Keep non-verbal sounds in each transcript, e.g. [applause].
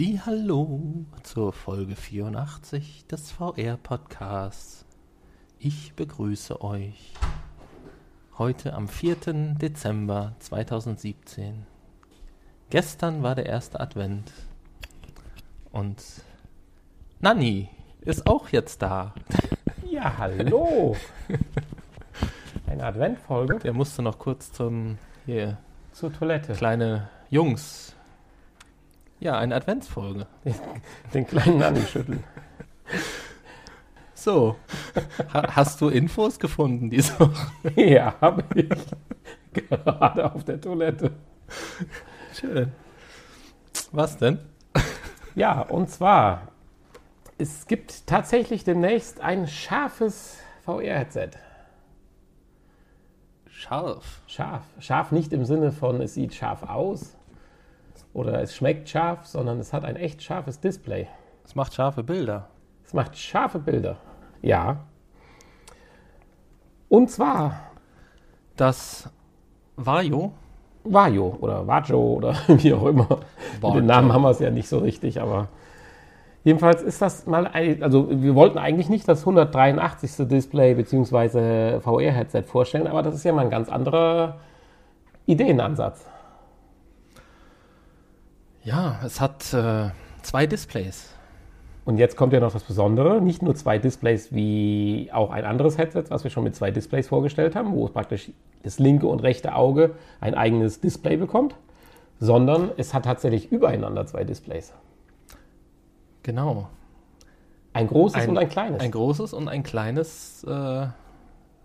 Hallo zur Folge 84 des VR-Podcasts. Ich begrüße euch heute am 4. Dezember 2017. Gestern war der erste Advent und Nanni ist auch jetzt da. [laughs] Ja, hallo. Eine Adventfolge Der musste noch kurz zum hier zur Toilette. kleine Jungs. Ja, eine Adventsfolge. [laughs] Den kleinen Nanni schütteln. So, ha hast du Infos gefunden diese Woche? [laughs] Ja, habe ich. Gerade auf der Toilette. Schön. Was denn? Ja, und zwar, es gibt tatsächlich demnächst ein scharfes VR-Headset. Scharf. Scharf. Scharf nicht im Sinne von, es sieht scharf aus oder es schmeckt scharf, sondern es hat ein echt scharfes Display. Es macht scharfe Bilder. Es macht scharfe Bilder. Ja. Und zwar Das Vario, Vajo oder Vajo oder [laughs] wie auch immer. Vajo. den Namen haben wir es ja nicht so richtig, aber jedenfalls ist das mal, ein, also wir wollten eigentlich nicht das 183. Display bzw. VR-Headset vorstellen, aber das ist ja mal ein ganz anderer Ideenansatz. Ja, es hat äh, zwei Displays. Und jetzt kommt ja noch das Besondere, nicht nur zwei Displays wie auch ein anderes Headset, was wir schon mit zwei Displays vorgestellt haben, wo es praktisch das linke und rechte Auge ein eigenes Display bekommt, sondern es hat tatsächlich übereinander zwei Displays. Genau. Ein großes Ein- und ein kleines. Ein großes und ein kleines, äh,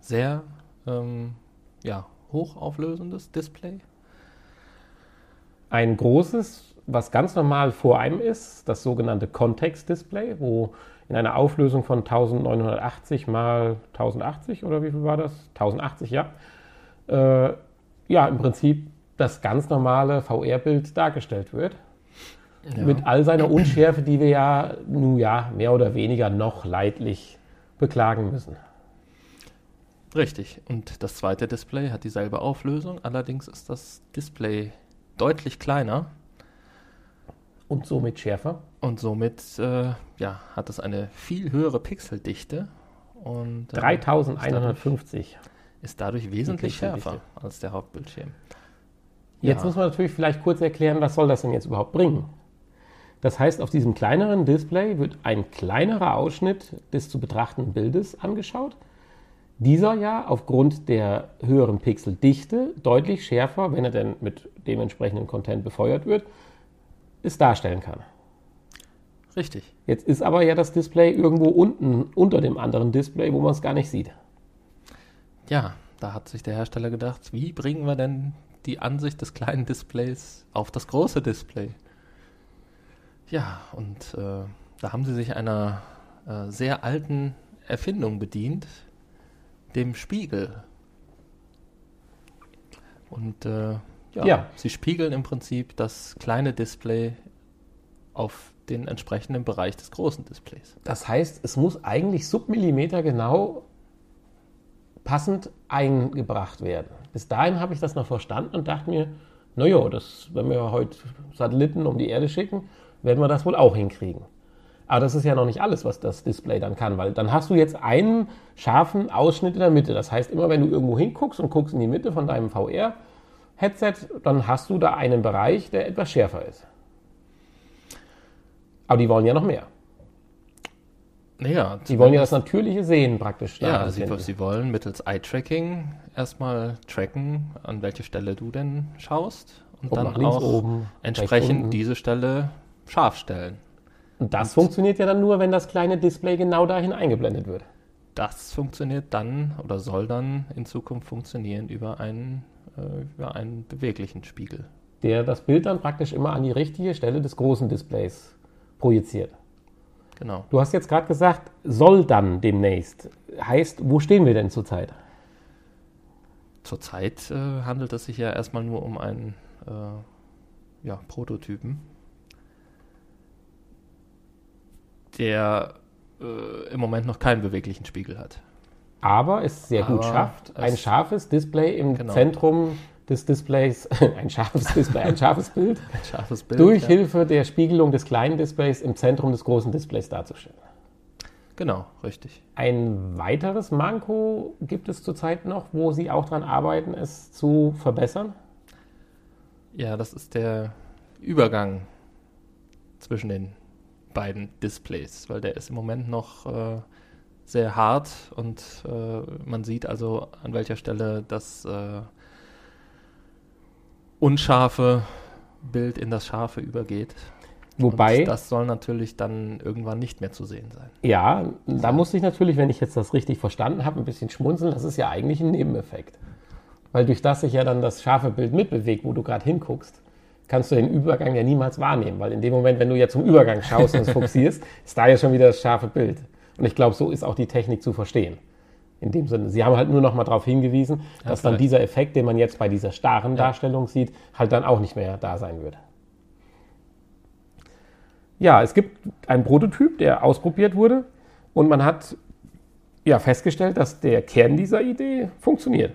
sehr ähm, ja, hochauflösendes Display. Ein großes, was ganz normal vor einem ist, das sogenannte Context-Display, wo in einer Auflösung von 1980 mal 1080 oder wie viel war das? 1080, ja. Äh, ja, im Prinzip das ganz normale VR-Bild dargestellt wird. Mit all seiner Unschärfe, die wir ja, nun ja, mehr oder weniger noch leidlich beklagen müssen. Richtig. Und das zweite Display hat dieselbe Auflösung, allerdings ist das Display deutlich kleiner Und somit schärfer. und somit äh, ja, hat es eine viel höhere Pixeldichte und äh, 3150. ist dadurch wesentlich Pixeldichte. schärfer als der Hauptbildschirm. Jetzt Ja. muss man natürlich vielleicht kurz erklären, was soll das denn jetzt überhaupt bringen? Das heißt, auf diesem kleineren Display wird ein kleinerer Ausschnitt des zu betrachtenden Bildes angeschaut. Dieser ja aufgrund der höheren Pixeldichte deutlich schärfer, wenn er denn mit dementsprechendem Content befeuert wird, es darstellen kann. Richtig. Jetzt ist aber ja das Display irgendwo unten unter dem anderen Display, wo man es gar nicht sieht. Ja, da hat sich der Hersteller gedacht, wie bringen wir denn die Ansicht des kleinen Displays auf das große Display? Ja, und äh, da haben sie sich einer äh, sehr alten Erfindung bedient, dem Spiegel. Und äh, ja, Ja. sie spiegeln im Prinzip das kleine Display auf den entsprechenden Bereich des großen Displays. Das heißt, es muss eigentlich Submillimeter genau passend eingebracht werden. Bis dahin habe ich das noch verstanden und dachte mir, naja, das, wenn wir heute Satelliten um die Erde schicken, werden wir das wohl auch hinkriegen. Aber das ist ja noch nicht alles, was das Display dann kann, weil dann hast du jetzt einen scharfen Ausschnitt in der Mitte. Das heißt, immer wenn du irgendwo hinguckst und guckst in die Mitte von deinem VR-Headset, dann hast du da einen Bereich, der etwas schärfer ist. Aber die wollen ja noch mehr. Naja, Die wollen ja das natürliche Sehen praktisch. Ja, sie, sie wollen mittels Eye-Tracking erstmal tracken, an welche Stelle du denn schaust und Ob dann auch oben, entsprechend diese Stelle scharf stellen. Und das funktioniert ja dann nur, wenn das kleine Display genau dahin eingeblendet wird. Das funktioniert dann oder soll dann in Zukunft funktionieren über einen, über einen beweglichen Spiegel. Der das Bild dann praktisch immer an die richtige Stelle des großen Displays projiziert. Genau. Du hast jetzt gerade gesagt, soll dann demnächst. Heißt, wo stehen wir denn zurzeit? Zurzeit äh, handelt es sich ja erstmal nur um einen äh, ja, Prototypen, der äh, im Moment noch keinen beweglichen Spiegel hat. Aber es sehr gut Aber schafft, ein es- scharfes Display im Genau. Zentrum des Displays, [laughs] ein scharfes Display, ein scharfes Bild, [laughs] Ein scharfes Bild. durch ja. Hilfe der Spiegelung des kleinen Displays im Zentrum des großen Displays darzustellen. Genau, richtig. Ein weiteres Manko gibt es zurzeit noch, wo Sie auch daran arbeiten, es zu verbessern. Ja, das ist der Übergang zwischen den beiden Displays, weil der ist im Moment noch äh, sehr hart und äh, man sieht also an welcher Stelle das äh, unscharfe Bild in das scharfe übergeht. Wobei, Und das soll natürlich dann irgendwann nicht mehr zu sehen sein. ja, da muss ich natürlich, wenn ich jetzt das richtig verstanden habe, ein bisschen schmunzeln. Das ist ja eigentlich ein Nebeneffekt. Weil durch das sich ja dann das scharfe Bild mitbewegt, wo du gerade hinguckst, kannst du den Übergang ja niemals wahrnehmen. Weil in dem Moment, wenn du ja zum Übergang schaust und [laughs] es fokussierst, ist da ja schon wieder das scharfe Bild. Und ich glaube, so ist auch die Technik zu verstehen. In dem Sinne, sie haben halt nur noch mal darauf hingewiesen, Ja, dass dann vielleicht. dieser Effekt, den man jetzt bei dieser starren Darstellung sieht, halt dann auch nicht mehr da sein würde. Ja, es gibt einen Prototyp, der ausprobiert wurde und man hat ja festgestellt, dass der Kern dieser Idee funktioniert.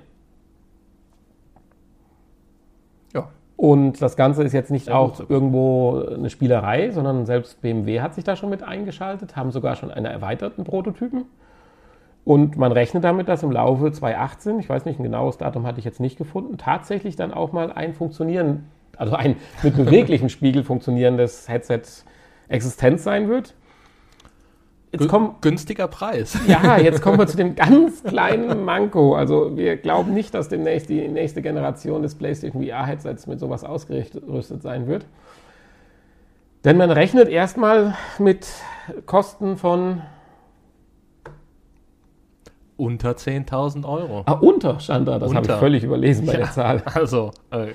Ja, Und das Ganze ist jetzt nicht gut auch sogar. irgendwo eine Spielerei, sondern selbst BMW hat sich da schon mit eingeschaltet, haben sogar schon einen erweiterten Prototypen. Und man rechnet damit, dass im Laufe 2018, ich weiß nicht, ein genaues Datum hatte ich jetzt nicht gefunden, tatsächlich dann auch mal ein funktionieren, also ein mit [laughs] beweglichem Spiegel funktionierendes Headset Existenz sein wird. Jetzt kommen, günstiger Preis. ja, jetzt kommen wir [laughs] zu dem ganz kleinen Manko. Also wir glauben nicht, dass demnächst die nächste Generation des PlayStation VR-Headsets mit sowas ausgerüstet sein wird. Denn man rechnet erstmal mit Kosten von Unter 10.000 Euro. ah, unter stand da, das habe ich völlig überlesen bei Ja. der Zahl. Also äh,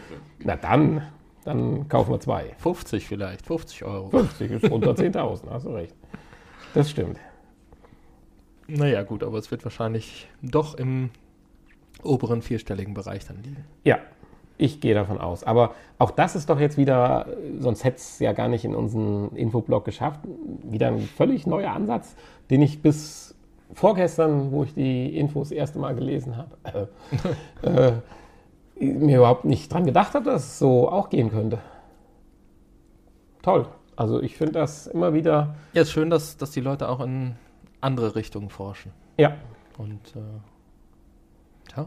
Na dann, dann kaufen wir zwei. 50 vielleicht, 50 Euro. 50 ist unter 10.000, hast du recht. Das stimmt. Naja, gut, aber es wird wahrscheinlich doch im oberen vierstelligen Bereich dann liegen. Ja, ich gehe davon aus. Aber auch das ist doch jetzt wieder, sonst hätte es ja gar nicht in unseren Infoblog geschafft, wieder ein völlig neuer Ansatz, den ich bis vorgestern, wo ich die Infos das erste Mal gelesen habe, [laughs] äh, mir überhaupt nicht dran gedacht habe, dass es so auch gehen könnte. Toll. Also ich finde das immer wieder, Ja, ist schön, dass, dass die Leute auch in andere Richtungen forschen. ja, Und äh, ja,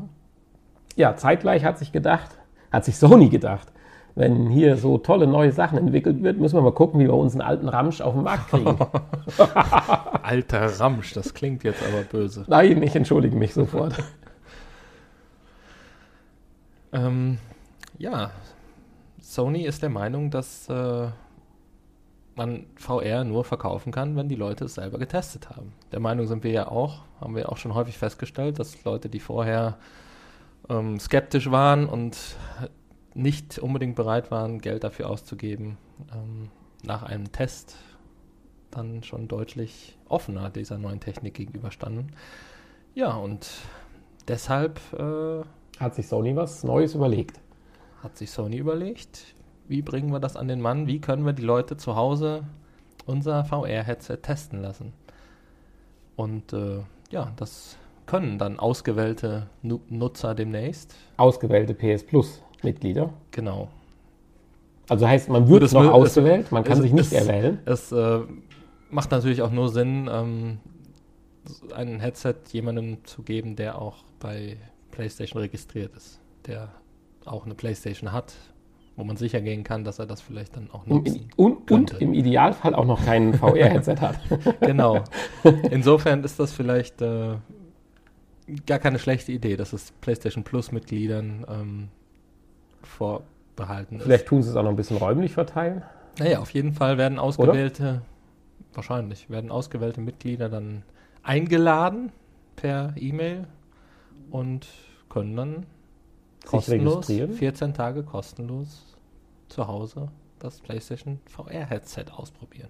Ja, zeitgleich hat sich gedacht, hat sich Sony gedacht, wenn hier so tolle neue Sachen entwickelt wird, müssen wir mal gucken, wie wir uns einen alten Ramsch auf den Markt kriegen. [laughs] alter Ramsch, das klingt jetzt aber böse. Nein, ich entschuldige mich sofort. Ähm, ja, Sony ist der Meinung, dass äh, man VR nur verkaufen kann, wenn die Leute es selber getestet haben. Der Meinung sind wir ja auch, haben wir auch schon häufig festgestellt, dass Leute, die vorher ähm, skeptisch waren und nicht unbedingt bereit waren, Geld dafür auszugeben, ähm, nach einem Test dann schon deutlich offener dieser neuen Technik gegenüberstanden. Ja, und deshalb äh, Hat sich Sony was Neues überlegt. hat sich Sony überlegt, wie bringen wir das an den Mann, wie können wir die Leute zu Hause unser VR-Headset testen lassen. Und äh, ja, das können dann ausgewählte Nu Nutzer demnächst. Ausgewählte PS Plus Mitglieder. Genau. Also heißt, man wird noch will- ausgewählt, man kann es- sich nicht es- erwählen. Es äh, macht natürlich auch nur Sinn, ähm, ein Headset jemandem zu geben, der auch bei PlayStation registriert ist, der auch eine PlayStation hat, wo man sicher gehen kann, dass er das vielleicht dann auch Und, nutzen und, und könnte. im Idealfall auch noch kein [laughs] VR-Headset hat. [laughs] Genau. Insofern ist das vielleicht äh, gar keine schlechte Idee, dass es PlayStation Plus-Mitgliedern ähm, vorbehalten ist. Vielleicht tun sie es auch noch ein bisschen räumlich verteilen. Naja, auf jeden Fall werden ausgewählte, wahrscheinlich, werden ausgewählte Mitglieder dann eingeladen per E-Mail und können dann kostenlos, registrieren. 14 Tage kostenlos zu Hause das PlayStation VR-Headset ausprobieren.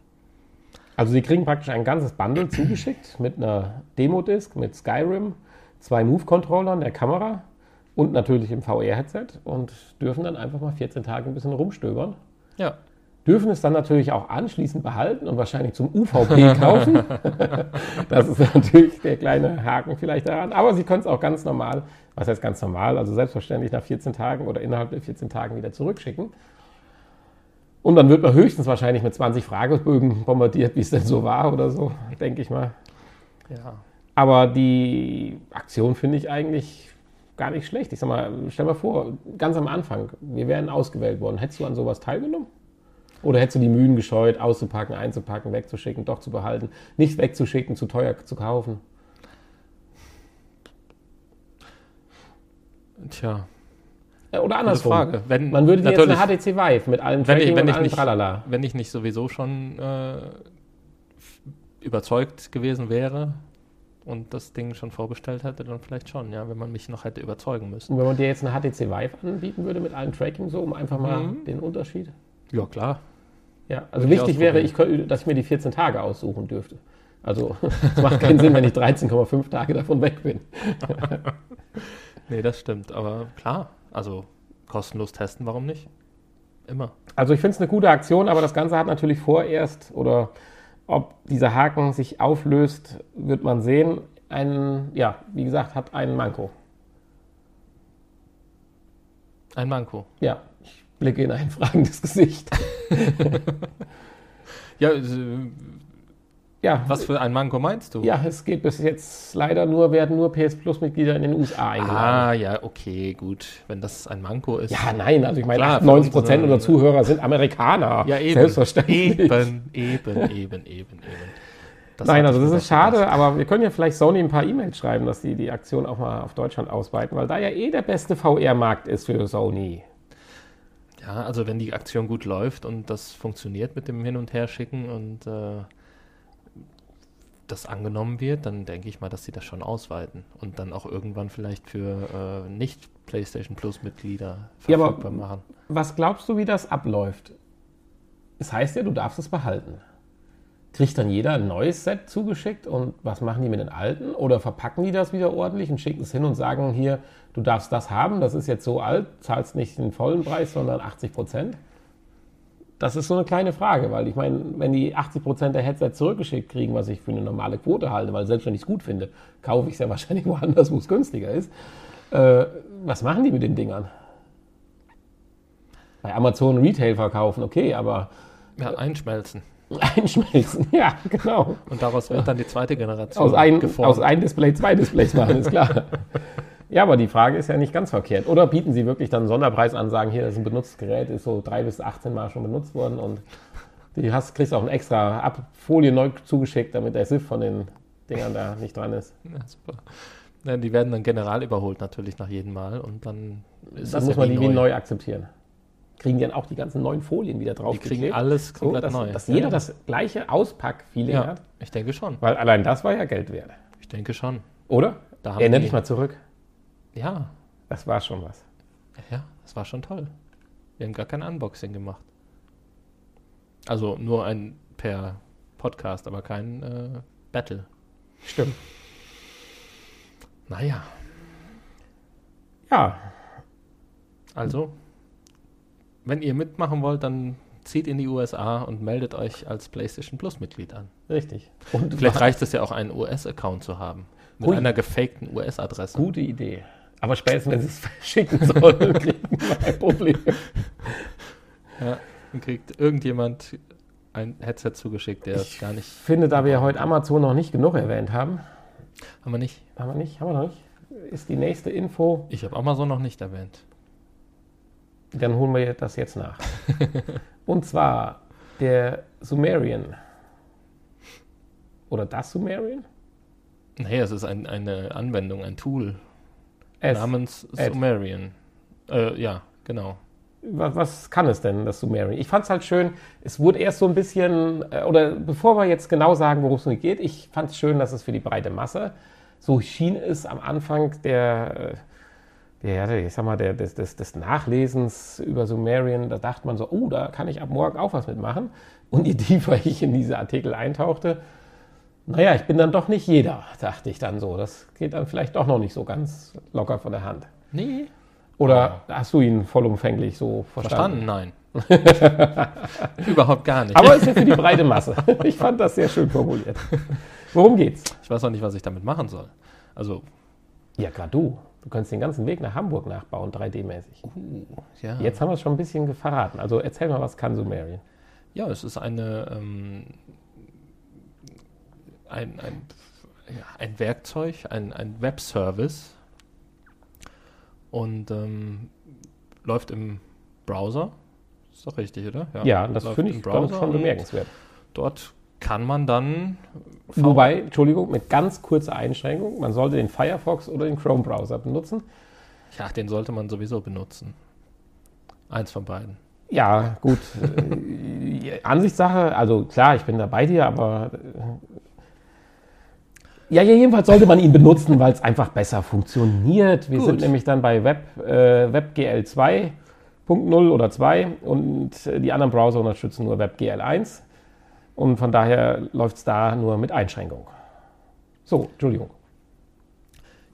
Also sie kriegen praktisch ein ganzes Bundle [clears throat] zugeschickt mit einer Demo-Disc, mit Skyrim, zwei Move-Controllern, der Kamera und natürlich im VR-Headset und dürfen dann einfach mal 14 Tage ein bisschen rumstöbern. Ja, dürfen es dann natürlich auch anschließend behalten und wahrscheinlich zum UVP [laughs] kaufen. das ist natürlich der kleine Haken vielleicht daran. Aber sie können es auch ganz normal, was heißt ganz normal, also selbstverständlich nach 14 Tagen oder innerhalb der 14 Tagen wieder zurückschicken. Und dann wird man höchstens wahrscheinlich mit 20 Fragebögen bombardiert, wie es denn so war oder so, denke ich mal. Ja. Aber die Aktion finde ich eigentlich gar nicht schlecht. Ich sag mal, stell mal vor, ganz am Anfang, wir wären ausgewählt worden. Hättest du an sowas teilgenommen? Oder hättest du die Mühen gescheut, auszupacken, einzupacken, wegzuschicken, doch zu behalten, nicht wegzuschicken, zu teuer zu kaufen? Tja. Äh, Oder andersrum. Frage. Wenn, Man würde dir jetzt eine HTC Vive mit allen wenn ich, Tracking wenn, und ich allen nicht, Tralala. wenn ich nicht sowieso schon äh, überzeugt gewesen wäre und das Ding schon vorbestellt hätte, dann vielleicht schon, ja, wenn man mich noch hätte überzeugen müssen. Und wenn man dir jetzt eine HTC Vive anbieten würde mit allen Tracking, so um einfach mal Mhm. den Unterschied? Ja, klar. Ja, also Würde ich wichtig wäre, ich könnte, dass ich mir die 14 Tage aussuchen dürfte. Also [laughs] es macht keinen Sinn, wenn ich 13,5 Tage davon weg bin. [laughs] Nee, das stimmt, aber klar, also kostenlos testen, warum nicht? Immer. Also ich finde es eine gute Aktion, aber das Ganze hat natürlich vorerst oder ob dieser Haken sich auflöst, wird man sehen. Ein, ja, wie gesagt, hat einen Manko. Ein Manko. Ja, ich blicke in ein fragendes Gesicht. [laughs] [laughs] Ja, Ja, was für ein Manko meinst du? ja, es geht bis jetzt leider nur, werden nur PS Plus Mitglieder in den USA eingeladen. Ah, ja, okay, gut. Wenn das ein Manko ist. Ja, nein, also ich meine, Klar, 98 für Prozent unsere- unserer Zuhörer sind Amerikaner. ja eben. Selbstverständlich. Eben, eben, eben, eben, eben. Das Nein, also das ist schade, gedacht. aber wir können ja vielleicht Sony ein paar E-Mails schreiben, dass die die Aktion auch mal auf Deutschland ausweiten, weil da ja eh der beste VR-Markt ist für Sony. Ja, also wenn die Aktion gut läuft und das funktioniert mit dem Hin- und Herschicken und äh, das angenommen wird, dann denke ich mal, dass sie das schon ausweiten und dann auch irgendwann vielleicht für äh, nicht PlayStation Plus Mitglieder Ja, verfügbar machen. Was glaubst du, wie das abläuft? Es heißt ja, du darfst es behalten. Kriegt dann jeder ein neues Set zugeschickt und was machen die mit den alten? Oder verpacken die das wieder ordentlich und schicken es hin und sagen hier, du darfst das haben, das ist jetzt so alt, zahlst nicht den vollen Preis, sondern 80 Prozent? Das ist so eine kleine Frage, weil ich meine, wenn die 80 Prozent der Headsets zurückgeschickt kriegen, was ich für eine normale Quote halte, weil selbst wenn ich es gut finde, kaufe ich es ja [laughs] wahrscheinlich woanders, wo es günstiger ist. Äh, was machen die mit den Dingern? Bei Amazon Retail verkaufen, okay, aber Ja, einschmelzen. [laughs] einschmelzen, [laughs] ja, genau. Und daraus wird dann die zweite Generation Aus ein, geformt. aus ein Display zwei Displays machen, ist klar. Ja, aber die Frage ist ja nicht ganz verkehrt. Oder bieten sie wirklich dann einen Sonderpreis an, sagen, hier, das ist ein benutztes Gerät, ist so drei bis 18 Mal schon benutzt worden und du hast, kriegst auch eine extra Ab Folie neu zugeschickt, damit der SIF von den Dingern da nicht dran ist. Ja, super. Ja, die werden dann general überholt natürlich nach jedem Mal und dann ist Dann es muss ja man die wie neu akzeptieren. Kriegen die dann auch die ganzen neuen Folien wieder drauf Die kriegen alles so, komplett dass, neu. dass jeder ja. das gleiche Auspack-Feeling Ja, hat. ich denke schon. Weil allein das war ja Geld wert. Ich denke schon. Oder? Da haben Erinner die- dich mal zurück. Ja, Das war schon was. ja, das war schon toll. Wir haben gar kein Unboxing gemacht. Also nur ein per Podcast, aber kein äh, Battle. Stimmt. Naja, Ja, also, wenn ihr mitmachen wollt, dann zieht in die USA und meldet euch als PlayStation Plus Mitglied an. richtig. Und Vielleicht reicht es ja auch, einen US-Account zu haben. Mit Hui. einer gefakten US-Adresse. gute Idee. Aber spätestens, wenn sie es [laughs] verschicken sollen, kriegen wir ein Problem. Ja, dann kriegt irgendjemand ein Headset zugeschickt, der es gar nicht. Ich finde, da wir ja heute Amazon noch nicht genug erwähnt haben, Haben wir nicht. haben wir nicht, haben wir noch nicht, ist die nächste Info, Ich habe Amazon noch nicht erwähnt. dann holen wir das jetzt nach. [laughs] Und zwar der Sumerian. Oder das Sumerian? Nee, es ist ein, eine Anwendung, ein Tool S. namens S. Sumerian. Äh, ja, genau. Was, was kann es denn, das Sumerian? Ich fand es halt schön, es wurde erst so ein bisschen, äh, oder bevor wir jetzt genau sagen, worum es geht, ich fand es schön, dass es für die breite Masse, so schien es am Anfang der, äh, der ich sag mal, der, des, des, des Nachlesens über Sumerian, da dachte man so, oh, da kann ich ab morgen auch was mitmachen. Und je tiefer ich in diese Artikel eintauchte, naja, ich bin dann doch nicht jeder, dachte ich dann so. Das geht dann vielleicht doch noch nicht so ganz locker von der Hand. Nee. Oder hast du ihn vollumfängig so verstanden? Verstanden? [laughs] Nein. [laughs] Überhaupt gar nicht. Aber ist ja für die breite Masse. Ich fand das sehr schön formuliert. Worum geht's? ich weiß auch nicht, was ich damit machen soll. Also, Ja, gerade du. Du kannst den ganzen Weg nach Hamburg nachbauen, 3D-mäßig. ja. Jetzt haben wir es schon ein bisschen verraten. Also erzähl mal, was kann Sumerian? Ja, es ist eine, ähm, ein, ein, ja, ein Werkzeug, ein, ein Webservice und ähm, läuft im Browser. Ist doch richtig, oder? Ja, das läuft finde ich schon bemerkenswert. Dort kann man dann Wobei, Entschuldigung, mit ganz kurzer Einschränkung, man sollte den Firefox oder den Chrome-Browser benutzen. Ja, den sollte man sowieso benutzen. Eins von beiden. Ja, gut. [laughs] äh, Ansichtssache, also klar, ich bin da bei dir, aber. Ja, ja, jedenfalls sollte man ihn benutzen, weil es einfach besser funktioniert. Wir Gut. sind nämlich dann bei Web, äh, WebGL 2.0 oder 2 und äh, die anderen Browser unterstützen nur WebGL 1. Und von daher läuft es da nur mit Einschränkung. So, Entschuldigung.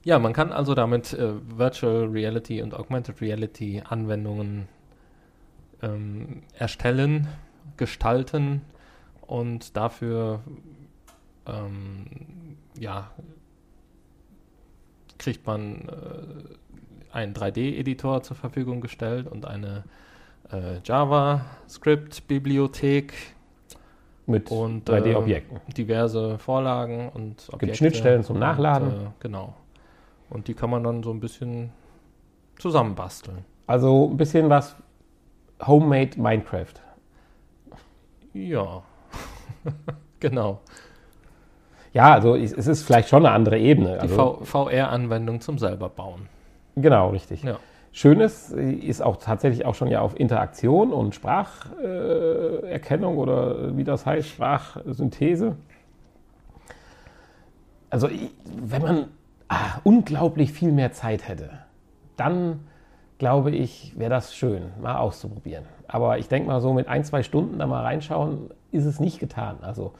Ja, man kann also damit äh, Virtual Reality und Augmented Reality Anwendungen ähm, erstellen, gestalten und dafür ähm, ja, kriegt man äh, einen 3D-Editor zur Verfügung gestellt und eine äh, JavaScript-Bibliothek Mit und 3D-Objekten. Äh, diverse Vorlagen und Objekte. Schnittstellen zum Nachladen. Und, äh, genau. Und die kann man dann so ein bisschen zusammenbasteln. Also ein bisschen was Homemade Minecraft. Ja. [laughs] genau. Ja, also es ist vielleicht schon eine andere Ebene. Die Also, V- VR-Anwendung zum selber bauen. genau, richtig. Ja. Schönes ist auch tatsächlich auch schon ja auf Interaktion und Spracherkennung äh, oder wie das heißt, Sprachsynthese. Also wenn man ah, unglaublich viel mehr Zeit hätte, dann glaube ich, wäre das schön, mal auszuprobieren. Aber ich denke mal so mit ein, zwei Stunden da mal reinschauen, ist es nicht getan. Also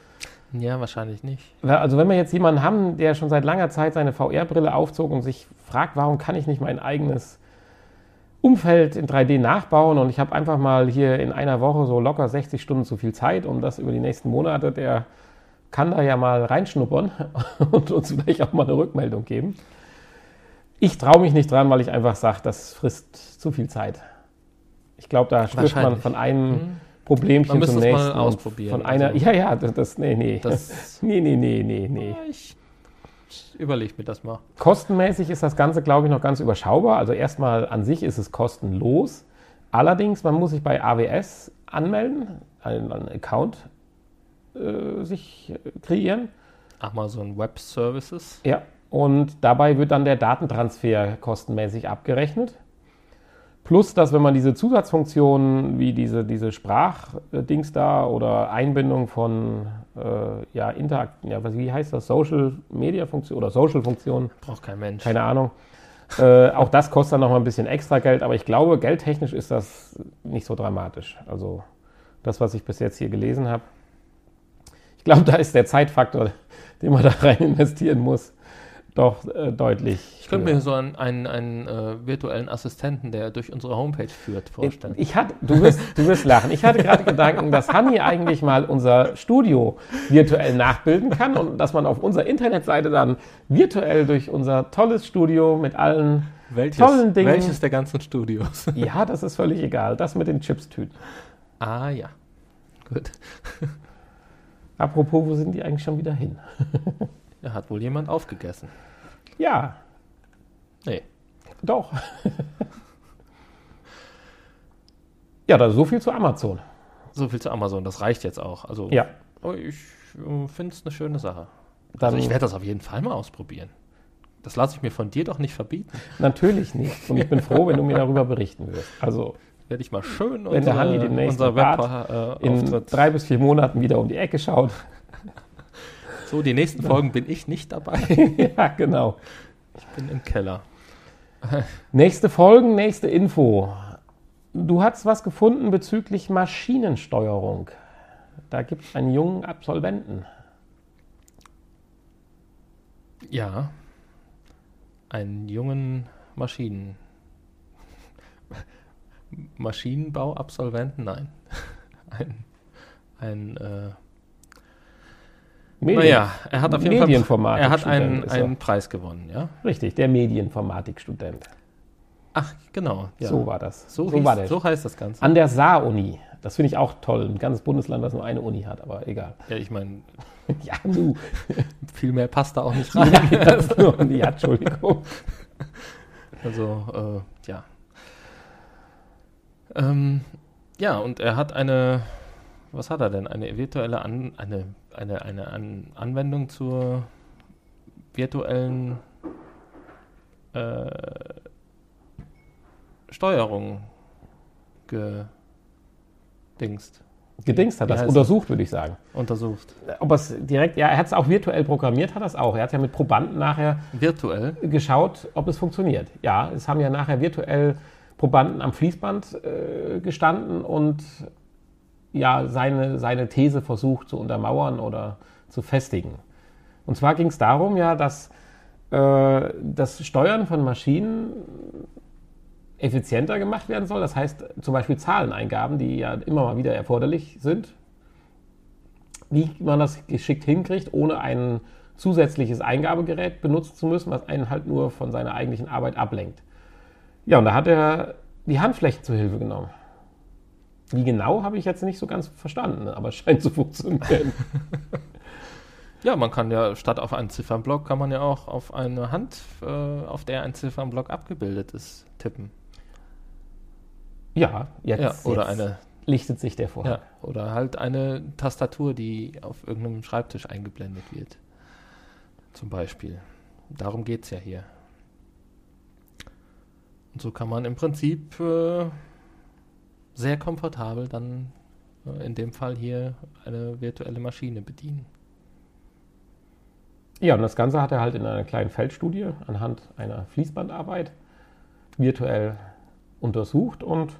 Ja, wahrscheinlich nicht. Also wenn wir jetzt jemanden haben, der schon seit langer Zeit seine VR-Brille aufzog und sich fragt, warum kann ich nicht mein eigenes Umfeld in 3D nachbauen und ich habe einfach mal hier in einer Woche so locker 60 Stunden zu viel Zeit, um das über die nächsten Monate, der kann da ja mal reinschnuppern [laughs] und uns vielleicht auch mal eine Rückmeldung geben. Ich traue mich nicht dran, weil ich einfach sage, das frisst zu viel Zeit. Ich glaube, da stößt man von einem Hm. Problemchen zum nächsten. ausprobieren, Von einer, also- [laughs] ja, ja, das, das nee, nee. Das [laughs] Nee, nee, nee, nee, nee. ich überlege mir das mal. Kostenmäßig ist das Ganze, glaube ich, noch ganz überschaubar. Also erstmal an sich ist es kostenlos. Allerdings, man muss sich bei AWS anmelden, einen, einen Account äh, sich äh, kreieren. Amazon Web Services. Ja. Und dabei wird dann der Datentransfer kostenmäßig abgerechnet. Plus, dass wenn man diese Zusatzfunktionen wie diese, diese Sprachdings da oder Einbindung von äh, ja, Interakt, ja, was, wie heißt das? Social Media Funktion oder Social Funktionen, Braucht kein Mensch. keine Ahnung. Äh, auch das kostet dann noch mal ein bisschen extra Geld, aber ich glaube, geldtechnisch ist das nicht so dramatisch. Also das, was ich bis jetzt hier gelesen habe. Ich glaube, da ist der Zeitfaktor, den man da rein investieren muss, doch äh, deutlich. Ich könnte höher. mir so einen, einen, einen äh, virtuellen Assistenten, der durch unsere Homepage führt, vorstellen. Ich hatte, du wirst, du wirst lachen. Ich hatte gerade Gedanken, dass Hanni eigentlich mal unser Studio virtuell nachbilden kann und dass man auf unserer Internetseite dann virtuell durch unser tolles Studio mit allen, welches, tollen Dingen- welches der ganzen Studios? ja, das ist völlig egal, das mit den Chipstüten. ah ja. Gut. Apropos, wo sind die eigentlich schon wieder hin? [laughs] Da hat wohl jemand aufgegessen. Ja, Nee. doch. [laughs] ja, da so viel zu Amazon. So viel zu Amazon, das reicht jetzt auch. Also Ja, oh, ich äh, finde es eine schöne Sache. dann Also ich werde das auf jeden Fall mal ausprobieren. Das lasse ich mir von dir doch nicht verbieten. natürlich nicht. Und ich bin froh, wenn du mir darüber berichten wirst. Also Werde ich mal schön Wenn der Hanni demnächst unser Web äh, in drei bis vier Monaten wieder um die Ecke schaut. So, die nächsten Folgen bin ich nicht dabei. [laughs] ja, genau. Ich bin im Keller. [laughs] Nächste Folgen, nächste Info. Du hast was gefunden bezüglich Maschinensteuerung. Da gibt es einen jungen Absolventen. Ja. Einen jungen Maschinen. Maschinenbauabsolventen? Nein. [laughs] Ein, ein äh, Medien- naja, er hat auf jeden Fall Medienformatik er hat einen, einen Preis gewonnen, ja? Richtig, der Medieninformatikstudent. Ach, genau. Ja. So war das. So, so hieß, war der. so heißt das Ganze. An der Saar-Uni. Das finde ich auch toll. Ein ganzes Bundesland, das nur eine Uni hat, aber egal. ja, ich meine, [laughs] Ja, du. [laughs] viel mehr passt da auch nicht [laughs] rein. das nur, ja, Entschuldigung. Also, äh, ja. Ähm, ja, und er hat eine, was hat er denn? Eine virtuelle An eine, eine, eine An Anwendung zur virtuellen äh, Steuerung gedingst, Gedingst hat Wie das, untersucht, würde ich sagen. untersucht. Ob er es direkt, ja, er hat es auch virtuell programmiert, hat das auch. Er hat ja mit Probanden nachher Virtuell? geschaut, ob es funktioniert. Ja, es haben ja nachher virtuell Probanden am Fließband äh, gestanden und ja, seine, seine These versucht zu untermauern oder zu festigen. Und zwar ging es darum, ja, dass äh, das Steuern von Maschinen effizienter gemacht werden soll. Das heißt, zum Beispiel Zahleneingaben, die ja immer mal wieder erforderlich sind, wie man das geschickt hinkriegt, ohne ein zusätzliches Eingabegerät benutzen zu müssen, was einen halt nur von seiner eigentlichen Arbeit ablenkt. Ja, und da hat er die Handflächen zur Hilfe genommen. Wie genau, habe ich jetzt nicht so ganz verstanden, aber es [laughs] scheint zu funktionieren. Ja, man kann ja statt auf einen Ziffernblock kann man ja auch auf eine Hand, äh, auf der ein Ziffernblock abgebildet ist, tippen. ja, jetzt, Ja, oder jetzt eine lichtet sich der vor. Ja, oder halt eine Tastatur, die auf irgendeinem Schreibtisch eingeblendet wird. Zum Beispiel. Darum geht es ja hier. Und so kann man im Prinzip äh, sehr komfortabel dann äh, in dem Fall hier eine virtuelle Maschine bedienen. Ja, und das Ganze hat er halt in einer kleinen Feldstudie anhand einer Fließbandarbeit virtuell untersucht und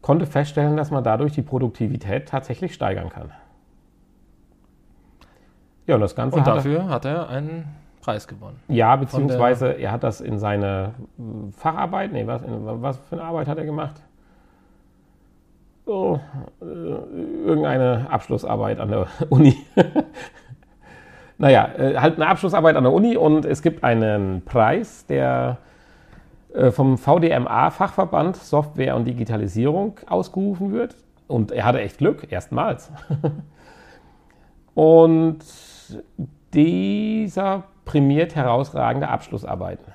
konnte feststellen, dass man dadurch die Produktivität tatsächlich steigern kann. Ja, und das Ganze Und hat dafür hat er einen Preis gewonnen. er, ja, beziehungsweise er hat das in seine äh, Facharbeit, nee, was, in, was für eine Arbeit hat er gemacht? Oh, äh, irgendeine Abschlussarbeit an der [laughs] Uni. Naja, äh, halt eine Abschlussarbeit an der Uni und es gibt einen Preis, der äh, vom VDMA-Fachverband Software und Digitalisierung ausgerufen wird. Und er hatte echt Glück, erstmals. [laughs] und dieser prämiert herausragende Abschlussarbeiten.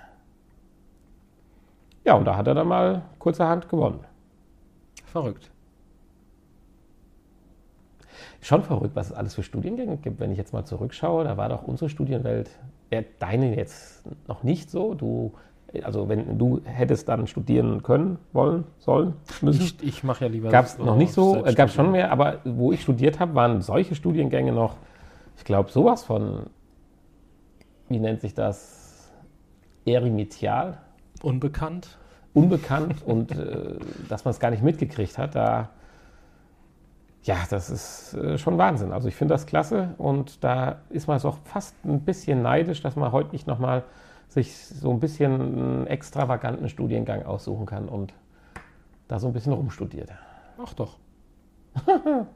Ja, und da hat er dann mal kurzerhand gewonnen. Verrückt. Schon verrückt, was es alles für Studiengänge gibt. Wenn ich jetzt mal zurückschaue, da war doch unsere Studienwelt, ja, deine jetzt noch nicht so. Du, also wenn du hättest dann studieren können, wollen, sollen, müssen. Ich, ich mache ja lieber. Gab es noch nicht so, äh, gab es schon mehr, aber wo ich studiert habe, waren solche Studiengänge noch, ich glaube, sowas von, wie nennt sich das, eremitial, Unbekannt. unbekannt und äh, dass man es gar nicht mitgekriegt hat, da, ja, das ist äh, schon Wahnsinn. Also ich finde das klasse und da ist man auch fast ein bisschen neidisch, dass man heute nicht nochmal sich so ein bisschen einen extravaganten Studiengang aussuchen kann und da so ein bisschen rumstudiert. Ach doch. [laughs]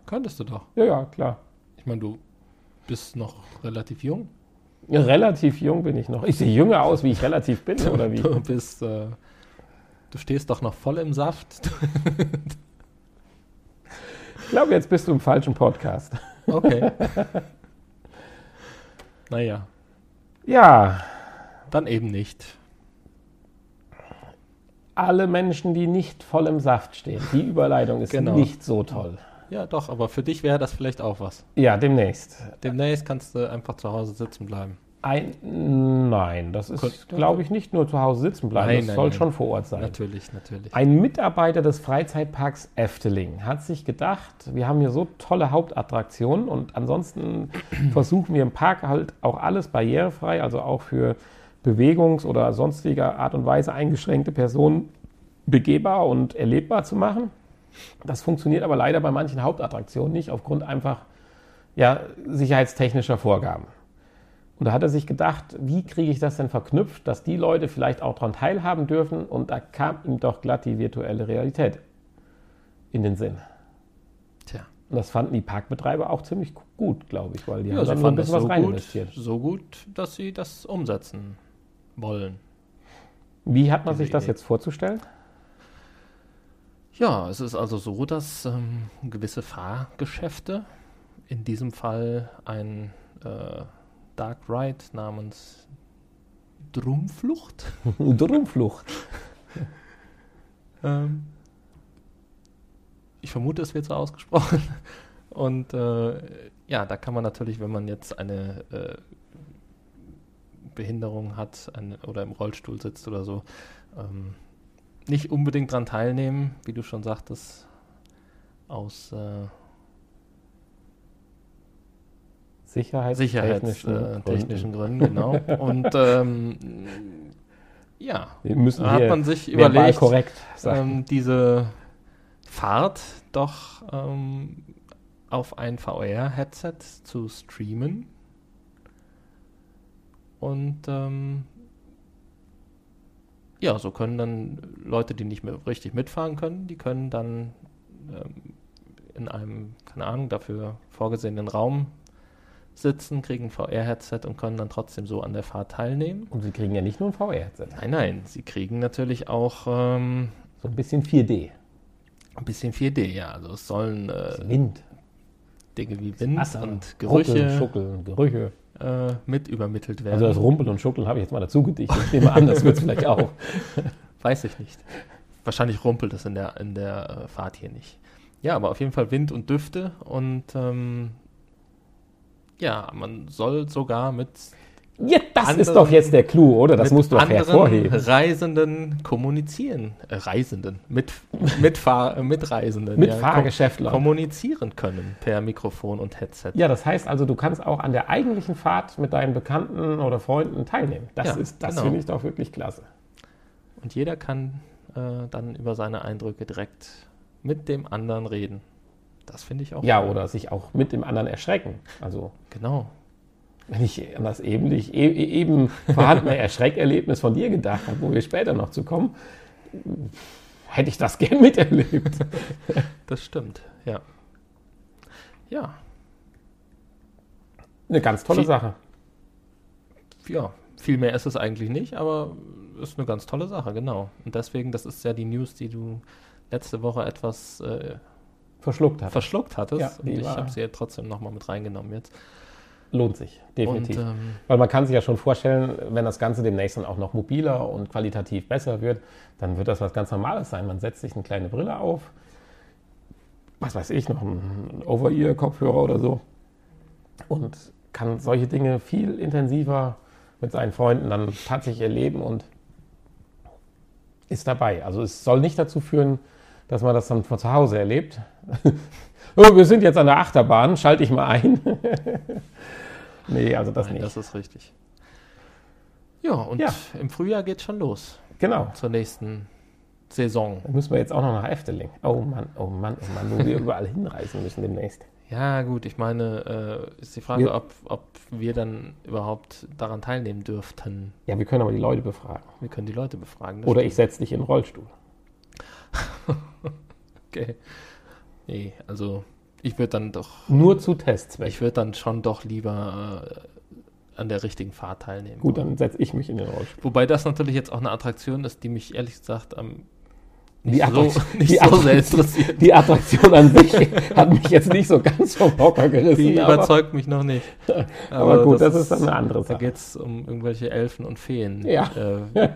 Könntest du doch. Ja, ja, klar. Ich meine, du bist noch relativ jung. Relativ jung bin ich noch. Ich sehe jünger aus, wie ich relativ bin, oder wie? Du bist, äh, du stehst doch noch voll im Saft. [laughs] Ich glaube, jetzt bist du im falschen Podcast. Okay. [laughs] naja, Ja, dann eben nicht. alle Menschen, die nicht voll im Saft stehen. Die Überleitung ist Genau. nicht so toll. Ja, doch, aber für dich wäre das vielleicht auch was. Ja, demnächst. Demnächst kannst du einfach zu Hause sitzen bleiben. Ein, nein, das ist, glaube ich, nicht nur zu Hause sitzen bleiben. Nein, das nein, soll nein. schon vor Ort sein. Natürlich, natürlich. Ein Mitarbeiter des Freizeitparks Efteling hat sich gedacht, wir haben hier so tolle Hauptattraktionen und ansonsten [clears throat] versuchen wir im Park halt auch alles barrierefrei, also auch für bewegungs- oder sonstiger Art und Weise eingeschränkte Personen begehbar und erlebbar zu machen. Das funktioniert aber leider bei manchen Hauptattraktionen nicht, aufgrund einfach ja, sicherheitstechnischer Vorgaben. Und da hat er sich gedacht, wie kriege ich das denn verknüpft, dass die Leute vielleicht auch daran teilhaben dürfen? Und da kam ihm doch glatt die virtuelle Realität in den Sinn. Tja. Und das fanden die Parkbetreiber auch ziemlich gut, glaube ich, weil die Ja, haben dann ein bisschen so was rein gut, investiert. so gut, dass sie das umsetzen wollen. Wie hat man Diese sich das Idee. jetzt vorzustellen? Ja, es ist also so, dass ähm, gewisse Fahrgeschäfte, in diesem Fall ein äh, Dark Ride namens Drumflucht, [laughs] Drumflucht. ähm, ich vermute, es wird so ausgesprochen. [laughs] Und äh, ja, da kann man natürlich, wenn man jetzt eine äh, Behinderung hat eine, oder im Rollstuhl sitzt oder so, ähm, nicht unbedingt dran teilnehmen, wie du schon sagtest, aus äh, Sicherheitstechnischen sicherheitstechnischen Gründen, genau. Und ähm, ja, müssen da hat man sich überlegt, korrekt ähm, diese Fahrt doch ähm, auf ein VR-Headset zu streamen. Und ähm, ja, so können dann Leute, die nicht mehr richtig mitfahren können, die können dann ähm, in einem, keine Ahnung, dafür vorgesehenen Raum sitzen, kriegen ein VR-Headset und können dann trotzdem so an der Fahrt teilnehmen. Und sie kriegen ja nicht nur ein VR-Headset, Nein, nein, sie kriegen natürlich auch ähm, so ein bisschen 4D. ein bisschen 4D, ja. Also es sollen äh, Wind, Dinge wie Wind Wasser, und Ruckeln, Gerüche Schuckeln, Gerüche. äh, mit übermittelt werden. Also das Rumpeln und Schuckeln habe ich jetzt mal dazu gedichtet. Ich nehme an, das wird es vielleicht auch. [laughs] Weiß ich nicht. Wahrscheinlich rumpelt es in der, in der äh, Fahrt hier nicht. Ja, aber auf jeden Fall Wind und Düfte und ähm, ja, man soll sogar mit, Ja, das ist Anderen- doch jetzt der Clou, oder? Das mit musst du doch hervorheben. Reisenden kommunizieren. Äh, Reisenden, mit, äh, Mitreisenden. Mit ja, Fahrgeschäftlern. kommunizieren können per Mikrofon und Headset. Ja, das heißt also, du kannst auch an der eigentlichen Fahrt mit deinen Bekannten oder Freunden teilnehmen. Das Ja, ist, das genau. finde ich doch wirklich klasse. Und jeder kann äh, dann über seine Eindrücke direkt mit dem anderen reden. Das finde ich auch. Ja, cool. oder sich auch mit dem anderen erschrecken. Also, Genau. wenn ich an das eben, e eben vorhandene [laughs] Erschreckerlebnis von dir gedacht habe, wo wir später noch zu kommen, hätte ich das gern miterlebt. [laughs] Das stimmt, ja. Ja, Eine ganz tolle Viel- Sache. ja. Viel mehr ist es eigentlich nicht, aber ist eine ganz tolle Sache, genau. Und deswegen, das ist ja die News, die du letzte Woche etwas äh, Verschluckt hat. verschluckt hattest. Ja, und ich habe sie ja trotzdem nochmal mit reingenommen jetzt. Lohnt sich, definitiv. Und ähm, Weil man kann sich ja schon vorstellen, wenn das Ganze demnächst dann auch noch mobiler und qualitativ besser wird, dann wird das was ganz Normales sein. Man setzt sich eine kleine Brille auf, was weiß ich, noch ein Over-Ear-Kopfhörer oder so und kann solche Dinge viel intensiver mit seinen Freunden dann tatsächlich erleben und ist dabei. Also es soll nicht dazu führen, dass man das dann von zu Hause erlebt. [laughs] oh, wir sind jetzt an der Achterbahn, schalte ich mal ein. [laughs] nee, also das nein, nicht. das ist richtig. Ja, und Ja. im Frühjahr geht schon los Genau. zur nächsten Saison. Dann müssen wir jetzt auch noch nach Efteling. Oh Mann, oh Mann, oh Mann, wo wir [laughs] überall hinreisen müssen demnächst. Ja, gut, ich meine, äh, ist die Frage, Wir- ob, ob wir dann überhaupt daran teilnehmen dürften. Ja, wir können aber die Leute befragen. Wir können die Leute befragen. Oder ich stimmt. setze dich in den Rollstuhl. [laughs] Okay. Nee, also ich würde dann doch, Nur zu Testzwecken. ich würde dann schon doch lieber äh, an der richtigen Fahrt teilnehmen. Gut, dann setze ich mich in den Rollstuhl. Wobei das natürlich jetzt auch eine Attraktion ist, die mich ehrlich gesagt am Die nicht, so, Attraktion- [laughs] nicht die so Attraktion- interessiert. Die Attraktion an sich [laughs] hat mich jetzt nicht so ganz vom Hocker gerissen. Die aber, überzeugt mich noch nicht. aber gut, das, ist dann eine andere Da Sache. geht es um irgendwelche Elfen und Feen Ja. äh,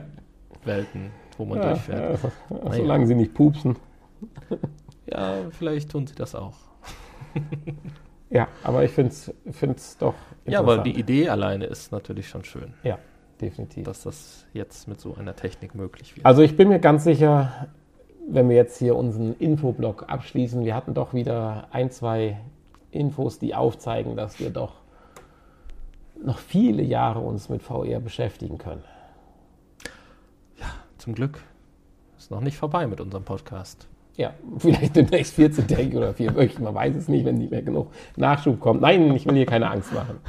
Welten, wo man Ja, durchfährt. ja, solange sie nicht pupsen. Ja, vielleicht tun sie das auch. [laughs] Ja, aber ich finde es doch Ja, aber interessant. die Idee alleine ist natürlich schon schön, Ja, definitiv. dass das jetzt mit so einer Technik möglich wird. Also ich bin mir ganz sicher, wenn wir jetzt hier unseren Infoblock abschließen, wir hatten doch wieder ein, zwei Infos, die aufzeigen, dass wir doch noch viele Jahre uns mit VR beschäftigen können. Zum Glück ist noch nicht vorbei mit unserem Podcast. Ja, [laughs] vielleicht demnächst 14 Tage oder vier Wöchen, man weiß es nicht, wenn nicht mehr genug Nachschub kommt. Nein, ich will hier keine Angst machen.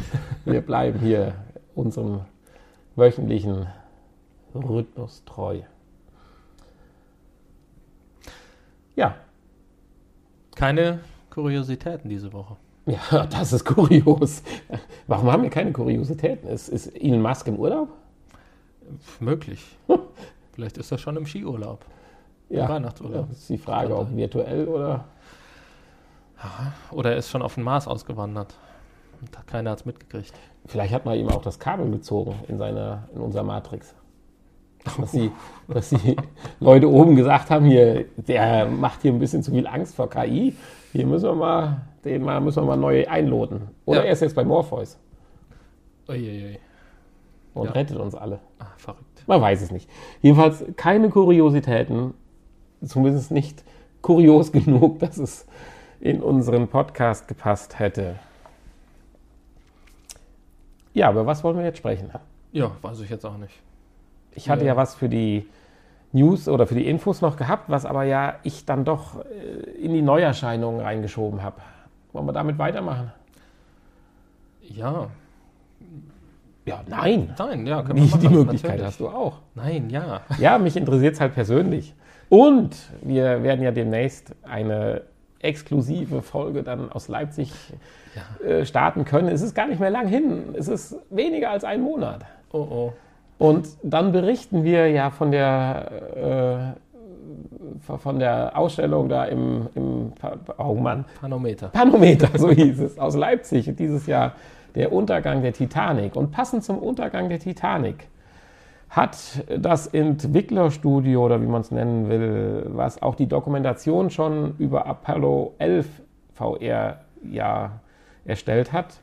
Wir bleiben hier unserem wöchentlichen Rhythmus treu. Ja. Keine Kuriositäten diese Woche. Ja, [laughs] das ist kurios. Warum haben wir keine Kuriositäten? Ist, ist Elon Musk im Urlaub? Möglich. [laughs] Vielleicht ist er schon im Skiurlaub. Ja, Weihnachtsurlaub. Das ist die Frage, ob virtuell oder. Oder er ist schon auf den Mars ausgewandert. Und keiner hat es mitgekriegt. Vielleicht hat man ihm auch das Kabel gezogen in, seiner, in unserer Matrix. [laughs] Dass die, dass die Leute oben gesagt haben, hier, der macht hier ein bisschen zu viel Angst vor KI. Hier müssen wir mal, den mal, müssen wir mal neu einloten. Oder Ja. er ist jetzt bei Morpheus Uiuiui. und Ja. rettet uns alle. Ah, verrückt. Man weiß es nicht. Jedenfalls keine Kuriositäten, zumindest nicht kurios [laughs] genug, dass es in unseren Podcast gepasst hätte. Ja, aber was wollen wir jetzt sprechen? Ja, weiß ich jetzt auch nicht. Ich hatte ja was für die News oder für die Infos noch gehabt, was aber ja ich dann doch äh, in die Neuerscheinungen reingeschoben habe. Wollen wir damit weitermachen? Ja. Ja, nein. Nein, ja, können wir Die, machen. die Möglichkeit natürlich. hast du auch. Nein, ja. Ja, mich interessiert es halt persönlich. Und wir werden ja demnächst eine exklusive Folge dann aus Leipzig äh, starten können. Es ist gar nicht mehr lang hin. Es ist weniger als ein Monat. Oh, oh. Und dann berichten wir ja von der, äh, von der Ausstellung da im, im oh Mann, Panometer. Panometer, so hieß es, aus Leipzig. Dieses Jahr der Untergang der Titanic. Und passend zum Untergang der Titanic hat das Entwicklerstudio oder wie man es nennen will, was auch die Dokumentation schon über Apollo 11 VR ja erstellt hat,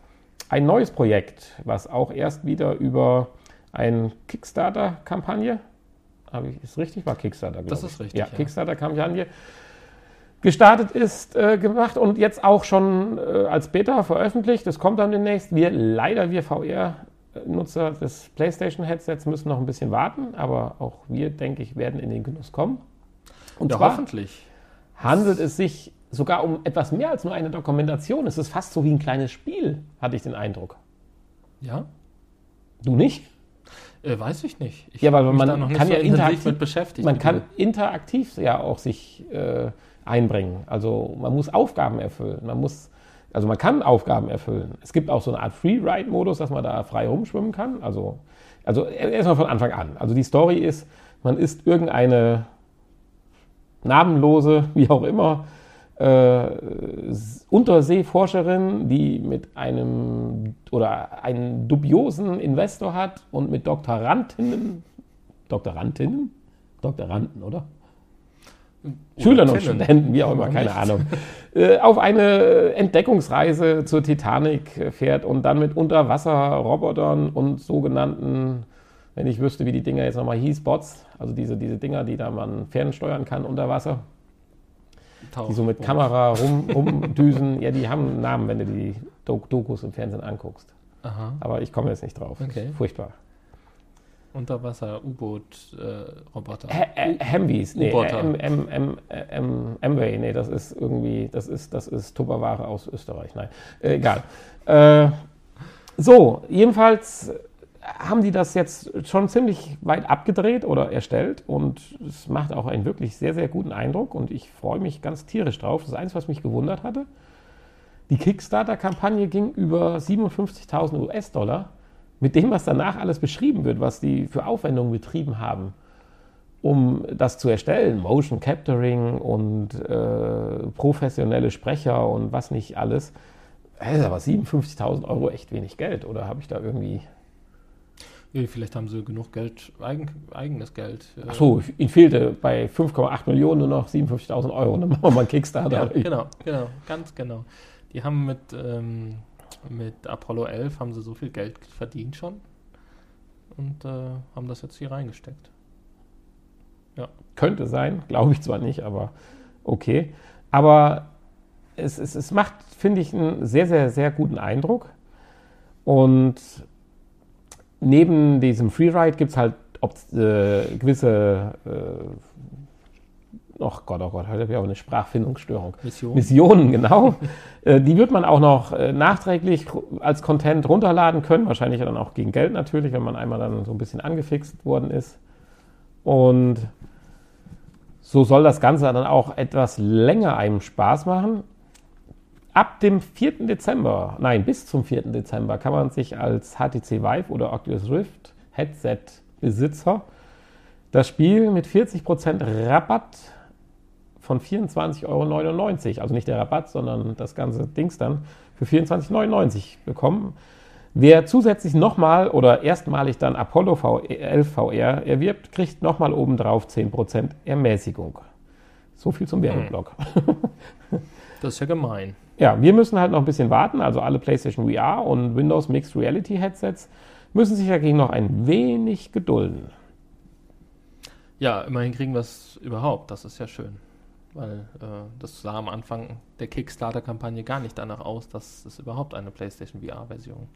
ein neues Projekt, was auch erst wieder über eine Kickstarter-Kampagne, habe ich ist richtig, war Kickstarter, Das ist richtig, Ja, ja. Kickstarter-Kampagne gestartet ist, äh, gemacht und jetzt auch schon äh, als Beta veröffentlicht. Das kommt dann demnächst. Wir leider, wir VR-Nutzer des PlayStation-Headsets müssen noch ein bisschen warten, aber auch wir, denke ich, werden in den Genuss kommen. Und Ja, zwar hoffentlich. handelt es sich sogar um etwas mehr als nur eine Dokumentation. Es ist fast so wie ein kleines Spiel, hatte ich den Eindruck. Ja? Du nicht? Äh, weiß ich nicht. Ich Ja, mich man kann so ja interaktiv- mit beschäftigt. Man kann interaktiv ja auch sich äh, einbringen. Also man muss Aufgaben erfüllen. Man muss, also man kann Aufgaben erfüllen. Es gibt auch so eine Art Freeride-Modus, dass man da frei rumschwimmen kann. Also, also erstmal von Anfang an. Also die Story ist, man ist irgendeine namenlose, [laughs] wie auch immer, äh, Unterseeforscherin, die mit einem oder einen dubiosen Investor hat und mit Doktorandinnen, Doktorandinnen? Doktoranden, oder? Schülern und. Studenten, wie auch immer, keine? Ahnung, äh, auf eine Entdeckungsreise zur Titanic fährt und dann mit Unterwasserrobotern und sogenannten, wenn ich wüsste, wie die Dinger jetzt nochmal hieß, Bots, also diese, diese Dinger, die da man fernsteuern kann unter Wasser, die so mit Kamera rum, rumdüsen, ja, die haben einen Namen, wenn du die Dok- Dokus im Fernsehen anguckst. Aha. Aber ich komme jetzt nicht drauf. Okay. Furchtbar. Unterwasser, U-Boot, äh, Roboter. H- äh, nee, M- Amway, nee, das ist irgendwie, das ist, das ist Tupperware aus Österreich, nein, äh, egal. Äh, so, jedenfalls haben die das jetzt schon ziemlich weit abgedreht oder erstellt und es macht auch einen wirklich sehr, sehr guten Eindruck und ich freue mich ganz tierisch drauf. Das ist eins, was mich gewundert hatte. Die Kickstarter-Kampagne ging über 57.000 US-Dollar mit dem, was danach alles beschrieben wird, was die für Aufwendungen betrieben haben, um das zu erstellen. Motion Capturing und äh, professionelle Sprecher und was nicht alles. Das ist aber 57.000 Euro echt wenig Geld. Oder habe ich da irgendwie. Ja, vielleicht haben sie genug Geld, eigen, eigenes Geld. äh, Achso, ihnen fehlte bei 5,8 Millionen nur noch 57.000 Euro. [laughs] Dann machen wir mal einen Kickstarter. Ja, genau, genau, ganz genau. Die haben mit, ähm, mit Apollo 11 haben sie so viel Geld verdient schon und äh, haben das jetzt hier reingesteckt. Könnte sein, glaube ich zwar nicht, aber okay. Aber es, es, es macht, finde ich, einen sehr, sehr, sehr guten Eindruck. Und neben diesem Freeride gibt es halt ob, äh, gewisse oh Gott, oh Gott, heute habe ich auch eine Sprachfindungsstörung. Mission. Missionen, genau. [laughs] Äh, die wird man auch noch äh, nachträglich als Content runterladen können. Wahrscheinlich dann auch gegen Geld natürlich, wenn man einmal dann so ein bisschen angefixt worden ist. Und so soll das Ganze dann auch etwas länger einem Spaß machen. Ab dem 4. Dezember, nein, bis zum 4. Dezember kann man sich als HTC Vive oder Oculus Rift Headset-Besitzer das Spiel mit 40% Rabatt von 24,99 Euro, also nicht der Rabatt, sondern das ganze Dings dann, für 24,99 Euro bekommen. Wer zusätzlich nochmal oder erstmalig dann Apollo V11 VR erwirbt, kriegt nochmal obendrauf 10% Ermäßigung. So viel zum Werbeblock. [laughs] Das ist ja gemein. Ja, wir müssen halt noch ein bisschen warten. Also alle PlayStation VR und Windows Mixed Reality Headsets müssen sich dagegen noch ein wenig gedulden. Ja, immerhin kriegen wir es überhaupt. Das ist ja schön. Weil äh, das sah am Anfang der Kickstarter-Kampagne gar nicht danach aus, dass es überhaupt eine PlayStation VR-Version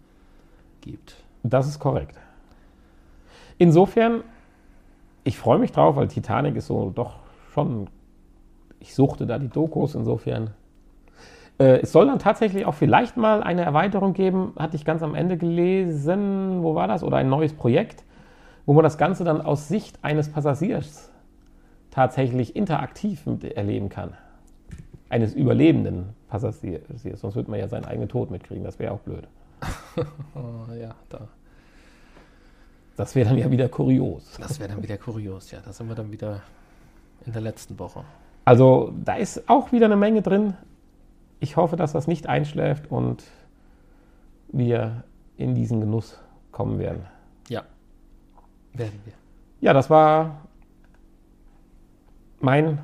gibt. Das ist korrekt. Insofern, ich freue mich drauf, weil Titanic ist so doch schon. Ich suchte da die Dokus, insofern. Äh, es soll dann tatsächlich auch vielleicht mal eine Erweiterung geben, hatte ich ganz am Ende gelesen, wo war das? Oder ein neues Projekt, wo man das Ganze dann aus Sicht eines Passagiers tatsächlich interaktiv erleben kann. Eines überlebenden Passagiers. Sonst würde man ja seinen eigenen Tod mitkriegen, das wäre auch blöd. [laughs] oh, ja, da. Das wäre dann ja wieder kurios. Das wäre dann wieder kurios, ja. Da sind wir dann wieder in der letzten Woche. Also da ist auch wieder eine Menge drin. Ich hoffe, dass das nicht einschläft und wir in diesen Genuss kommen werden. Ja, werden wir. Ja, das war mein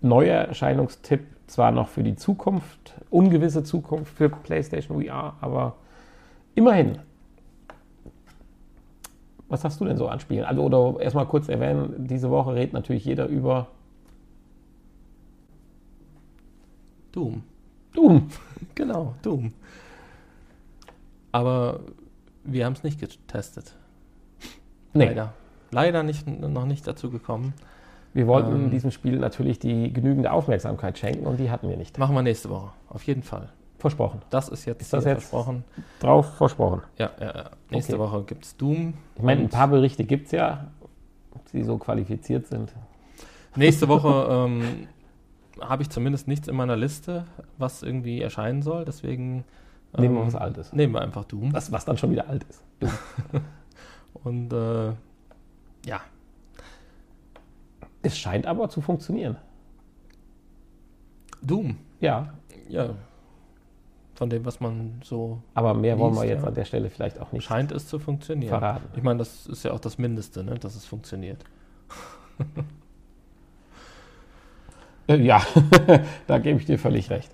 neuer Erscheinungstipp. Zwar noch für die Zukunft, ungewisse Zukunft für PlayStation VR, aber immerhin. Was hast du denn so an Spielen? Also, oder erstmal kurz erwähnen, diese Woche redet natürlich jeder über Doom. Doom. [laughs] Genau, Doom. Aber wir haben es nicht getestet. Nee. Leider. Leider nicht, noch nicht dazu gekommen. Wir wollten Ähm. diesem Spiel natürlich die genügende Aufmerksamkeit schenken und die hatten wir nicht. Machen wir nächste Woche. Auf jeden Fall. Versprochen. Das ist jetzt, Ist das jetzt- versprochen. Drauf versprochen. Ja, ja, ja. Nächste Okay. Woche gibt es Doom. Ich meine, ein paar Berichte gibt es ja, ob sie so qualifiziert sind. Nächste Woche [laughs] ähm, habe ich zumindest nichts in meiner Liste, was irgendwie erscheinen soll. Deswegen Nehmen wir ähm, was Altes. Nehmen wir einfach Doom. Was, was dann schon wieder alt ist. [laughs] Und äh, ja, Es scheint aber zu funktionieren. Doom. Ja, Ja. Von dem, was man so aber mehr wollen wir Liest, jetzt ja. an der Stelle vielleicht auch nicht scheint es zu funktionieren. verraten. Ich meine, das ist ja auch das Mindeste, ne, dass es funktioniert. [laughs] Äh, ja, [laughs] da gebe ich dir völlig recht.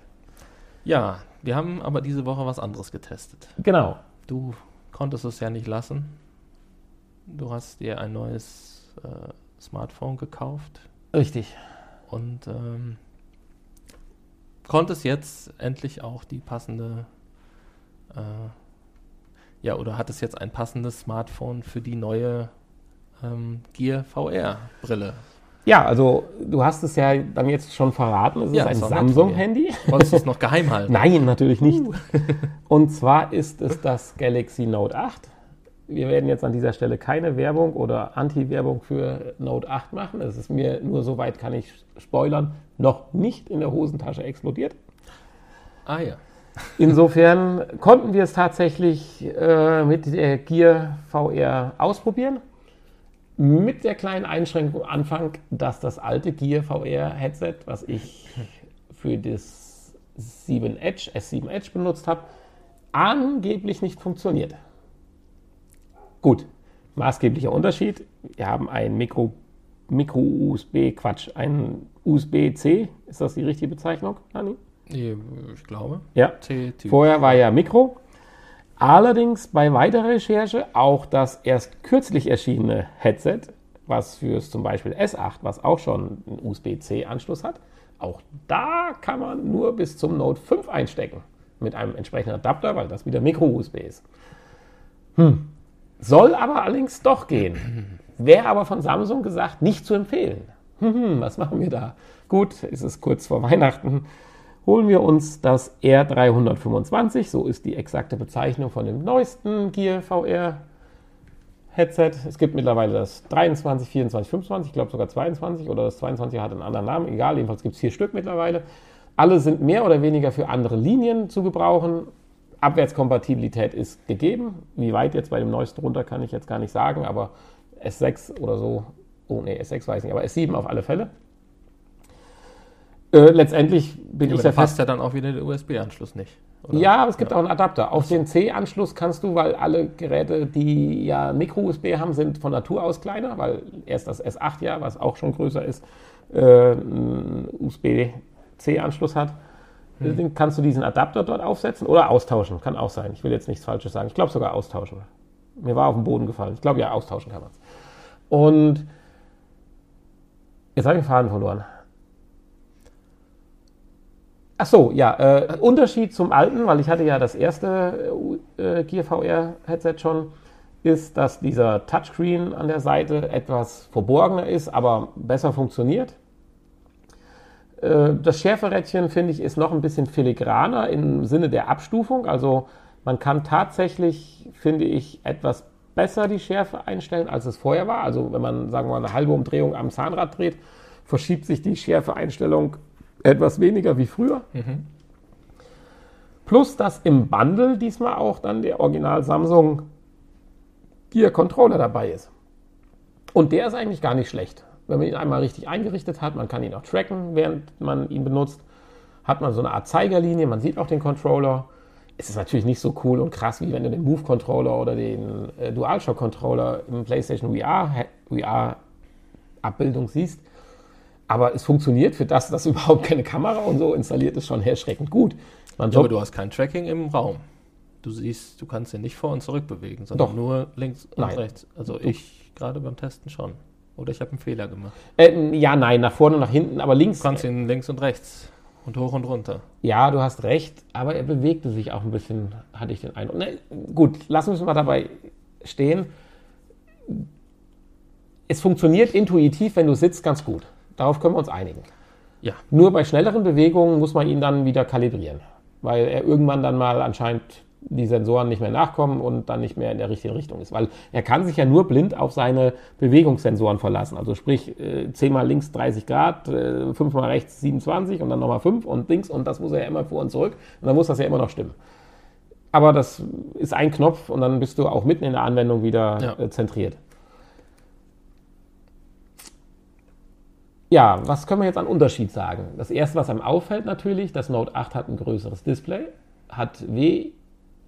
Ja, wir haben aber diese Woche was anderes getestet. Genau. Du konntest es ja nicht lassen. Du hast dir ein neues äh, Smartphone gekauft Richtig. und ähm, konntest jetzt endlich auch die passende, äh, ja, oder hattest jetzt ein passendes Smartphone für die neue ähm, Gear VR-Brille. Ja, also du hast es ja dann jetzt schon verraten. Es Ja, ist ein Samsung-Handy. Wolltest du es noch geheim halten? [laughs] Nein, natürlich nicht. Und zwar ist es das Galaxy Note 8. Wir werden jetzt an dieser Stelle keine Werbung oder Anti-Werbung für Note 8 machen. Es ist mir nur soweit, kann ich spoilern, noch nicht in der Hosentasche explodiert. Ah ja. Insofern konnten wir es tatsächlich äh, mit der Gear VR ausprobieren. Mit der kleinen Einschränkung am Anfang, dass das alte Gear VR Headset, was ich für das 7 Edge, S7 Edge benutzt habe, angeblich nicht funktioniert. Gut, maßgeblicher Unterschied. Wir haben ein Mikro, Micro-USB, Quatsch, ein USB-C. Ist das die richtige Bezeichnung? Nee, Ich glaube. Ja. Vorher war ja Mikro. Allerdings bei weiterer Recherche auch das erst kürzlich erschienene Headset, was für zum Beispiel S8, was auch schon einen USB-C-Anschluss hat, auch da kann man nur bis zum Note 5 einstecken. Mit einem entsprechenden Adapter, weil das wieder Micro-USB ist. Hm. Soll aber allerdings doch gehen. Wäre aber von Samsung gesagt nicht zu empfehlen. hm, hm, was machen wir da? Gut, es ist kurz vor Weihnachten. Holen wir uns das R325, so ist die exakte Bezeichnung von dem neuesten Gear VR Headset. Es gibt mittlerweile das 23, 24, 25, ich glaube sogar 22 oder das 22 hat einen anderen Namen, egal, jedenfalls gibt es vier Stück mittlerweile. Alle sind mehr oder weniger für andere Linien zu gebrauchen. Abwärtskompatibilität ist gegeben. Wie weit jetzt bei dem neuesten runter, kann ich jetzt gar nicht sagen, aber S6 oder so, oh nee, S6 weiß ich nicht, aber S7 auf alle Fälle. Äh, letztendlich bin ja, ich der passt ja dann auch wieder der USB-Anschluss nicht. Oder? Ja, aber es gibt ja. auch einen Adapter. Auf den C-Anschluss kannst du, weil alle Geräte, die ja Micro-USB haben, sind von Natur aus kleiner, weil erst das S8 ja, was auch schon größer ist, äh, einen USB-C-Anschluss hat. Hm. Den kannst du diesen Adapter dort aufsetzen oder austauschen. Kann auch sein. Ich will jetzt nichts Falsches sagen. Ich glaube sogar austauschen. Mir war auf den Boden gefallen. Ich glaube ja, austauschen kann man es. Und jetzt habe ich den Faden verloren. Ach so, ja, äh, Unterschied zum alten, weil ich hatte ja das erste äh, Gear VR Headset schon, ist, dass dieser Touchscreen an der Seite etwas verborgener ist, aber besser funktioniert. Äh, das Schärferädchen, finde ich, ist noch ein bisschen filigraner im Sinne der Abstufung. Also man kann tatsächlich, finde ich, etwas besser die Schärfe einstellen, als es vorher war. Also wenn man, sagen wir mal, eine halbe Umdrehung am Zahnrad dreht, verschiebt sich die Schärfeeinstellung etwas weniger wie früher. Mhm. Plus, dass im Bundle diesmal auch dann der Original Samsung Gear Controller dabei ist. Und der ist eigentlich gar nicht schlecht. Wenn man ihn einmal richtig eingerichtet hat, man kann ihn auch tracken, während man ihn benutzt, hat man so eine Art Zeigerlinie, man sieht auch den Controller. Es ist natürlich nicht so cool und krass, wie wenn du den Move Controller oder den äh, DualShock Controller im PlayStation VR, VR Abbildung siehst. Aber es funktioniert für das, dass [laughs] überhaupt keine Kamera und so installiert ist, schon erschreckend gut. Ja, aber du hast kein Tracking im Raum. Du siehst, du kannst ihn nicht vor und zurück bewegen, sondern Doch. nur links und nein. rechts. Also du. ich gerade beim Testen schon. Oder ich habe einen Fehler gemacht. Äh, ja, nein, nach vorne und nach hinten, aber links. Du kannst ihn links und rechts und hoch und runter. Ja, du hast recht, aber er bewegte sich auch ein bisschen, hatte ich den Eindruck. Ne, gut, lass uns mal dabei stehen. Es funktioniert intuitiv, wenn du sitzt, ganz gut. Darauf können wir uns einigen. Ja. Nur bei schnelleren Bewegungen muss man ihn dann wieder kalibrieren, weil er irgendwann dann mal anscheinend die Sensoren nicht mehr nachkommen und dann nicht mehr in der richtigen Richtung ist. Weil er kann sich ja nur blind auf seine Bewegungssensoren verlassen. Also sprich, äh, 10 mal links 30 Grad, äh, 5 mal rechts 27 und dann nochmal 5 und links und das muss er ja immer vor und zurück und dann muss das ja immer noch stimmen. Aber das ist ein Knopf und dann bist du auch mitten in der Anwendung wieder ja. äh, zentriert. Ja, was können wir jetzt an Unterschied sagen? Das erste, was einem auffällt natürlich, das Note 8 hat ein größeres Display, hat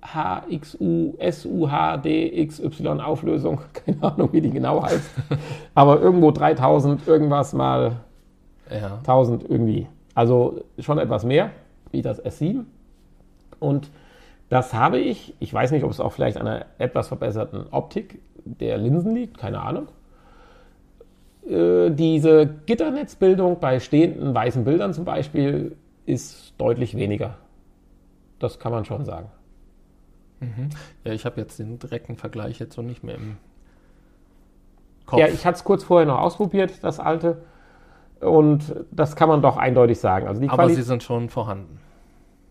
WHXU, SUHD, XY Auflösung, [laughs] keine Ahnung, wie die genau heißt, aber irgendwo 3000 irgendwas mal ja. 1000 irgendwie. Also schon etwas mehr wie das S7. Und das habe ich, ich weiß nicht, ob es auch vielleicht an einer etwas verbesserten Optik der Linsen liegt, keine Ahnung. Äh, diese Gitternetzbildung bei stehenden weißen Bildern zum Beispiel ist deutlich weniger. Das kann man schon sagen. Mhm. Ja, ich habe jetzt den direkten Vergleich jetzt so nicht mehr im Kopf. Ja, ich hatte es kurz vorher noch ausprobiert, das alte. Und das kann man doch eindeutig sagen. Also Aber Quali sie sind schon vorhanden.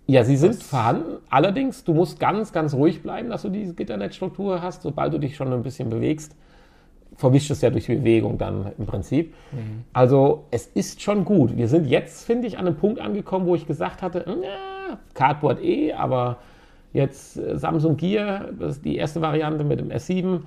Ja, sie sind das vorhanden. Allerdings, du musst ganz, ganz ruhig bleiben, dass du diese Gitternetzstruktur hast. Sobald du dich schon ein bisschen bewegst, verwischt es ja durch Bewegung dann im Prinzip. Mhm. Also es ist schon gut. Wir sind jetzt, finde ich, an einem Punkt angekommen, wo ich gesagt hatte, na, Cardboard eh, aber jetzt äh, Samsung Gear, das ist die erste Variante mit dem S7,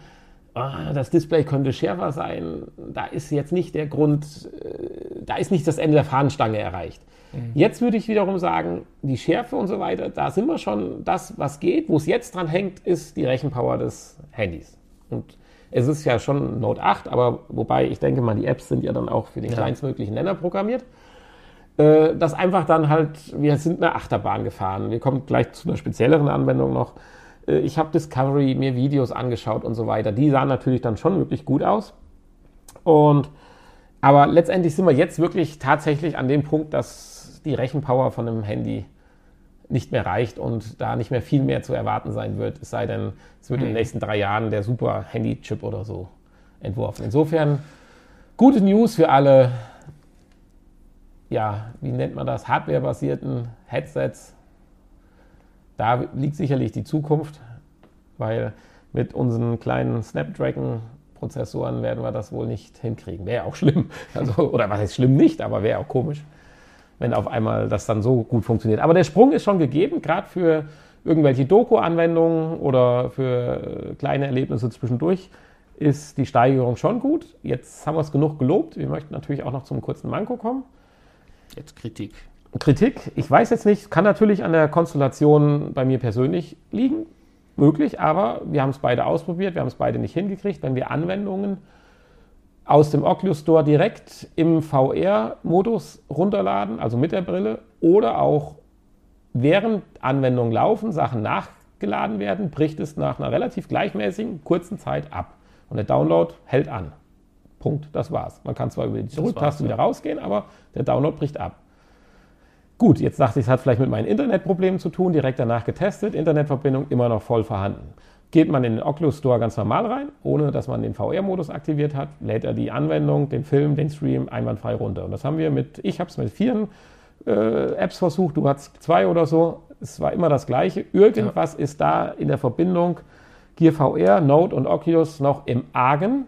ah, das Display könnte schärfer sein. Da ist jetzt nicht der Grund, äh, da ist nicht das Ende der Fahnenstange erreicht. Mhm. Jetzt würde ich wiederum sagen, die Schärfe und so weiter, da sind wir schon das, was geht. Wo es jetzt dran hängt, ist die Rechenpower des Handys. Und es ist ja schon Note 8, aber wobei ich denke mal, die Apps sind ja dann auch für den ja. kleinstmöglichen Nenner programmiert. Äh, das einfach dann halt, wir sind eine Achterbahn gefahren. Wir kommen gleich zu einer spezielleren Anwendung noch. Äh, ich habe Discovery, mir Videos angeschaut und so weiter. Die sahen natürlich dann schon wirklich gut aus. Und aber letztendlich sind wir jetzt wirklich tatsächlich an dem Punkt, dass die Rechenpower von einem Handy nicht mehr reicht und da nicht mehr viel mehr zu erwarten sein wird, es sei denn, es wird mhm. in den mhm. nächsten drei Jahren der super Handy-Chip oder so entworfen. Insofern gute News für alle ja, wie nennt man das, hardwarebasierten Headsets, da liegt sicherlich die Zukunft, weil mit unseren kleinen Snapdragon-Prozessoren werden wir das wohl nicht hinkriegen. Wäre auch schlimm. [laughs] Also, oder was heißt schlimm nicht, aber wäre auch komisch, wenn auf einmal das dann so gut funktioniert. Aber der Sprung ist schon gegeben, gerade für irgendwelche Doku-Anwendungen oder für äh, kleine Erlebnisse zwischendurch ist die Steigerung schon gut. Jetzt haben wir es genug gelobt. Wir möchten natürlich auch noch zum kurzen Manko kommen. Jetzt Kritik. Kritik, ich weiß jetzt nicht, kann natürlich an der Konstellation bei mir persönlich liegen, möglich, aber wir haben es beide ausprobiert, wir haben es beide nicht hingekriegt. Wenn wir Anwendungen aus dem Oculus Store direkt im VR-Modus runterladen, also mit der Brille, oder auch während Anwendungen laufen, Sachen nachgeladen werden, bricht es nach einer relativ gleichmäßigen, kurzen Zeit ab. Und der Download hält an. Punkt, das war's. Man kann zwar über die Zurücktaste wieder rausgehen, aber der Download bricht ab. Gut, jetzt dachte ich, es hat vielleicht mit meinen Internetproblemen zu tun, direkt danach getestet, Internetverbindung immer noch voll vorhanden. Geht man in den Oculus Store ganz normal rein, ohne dass man den VR-Modus aktiviert hat, lädt er die Anwendung, den Film, den Stream einwandfrei runter. Und das haben wir mit, ich habe es mit vier äh, Apps versucht, du hast zwei oder so. Es war immer das Gleiche. Irgendwas ja. ist da in der Verbindung Gear VR, Node und Oculus noch im Argen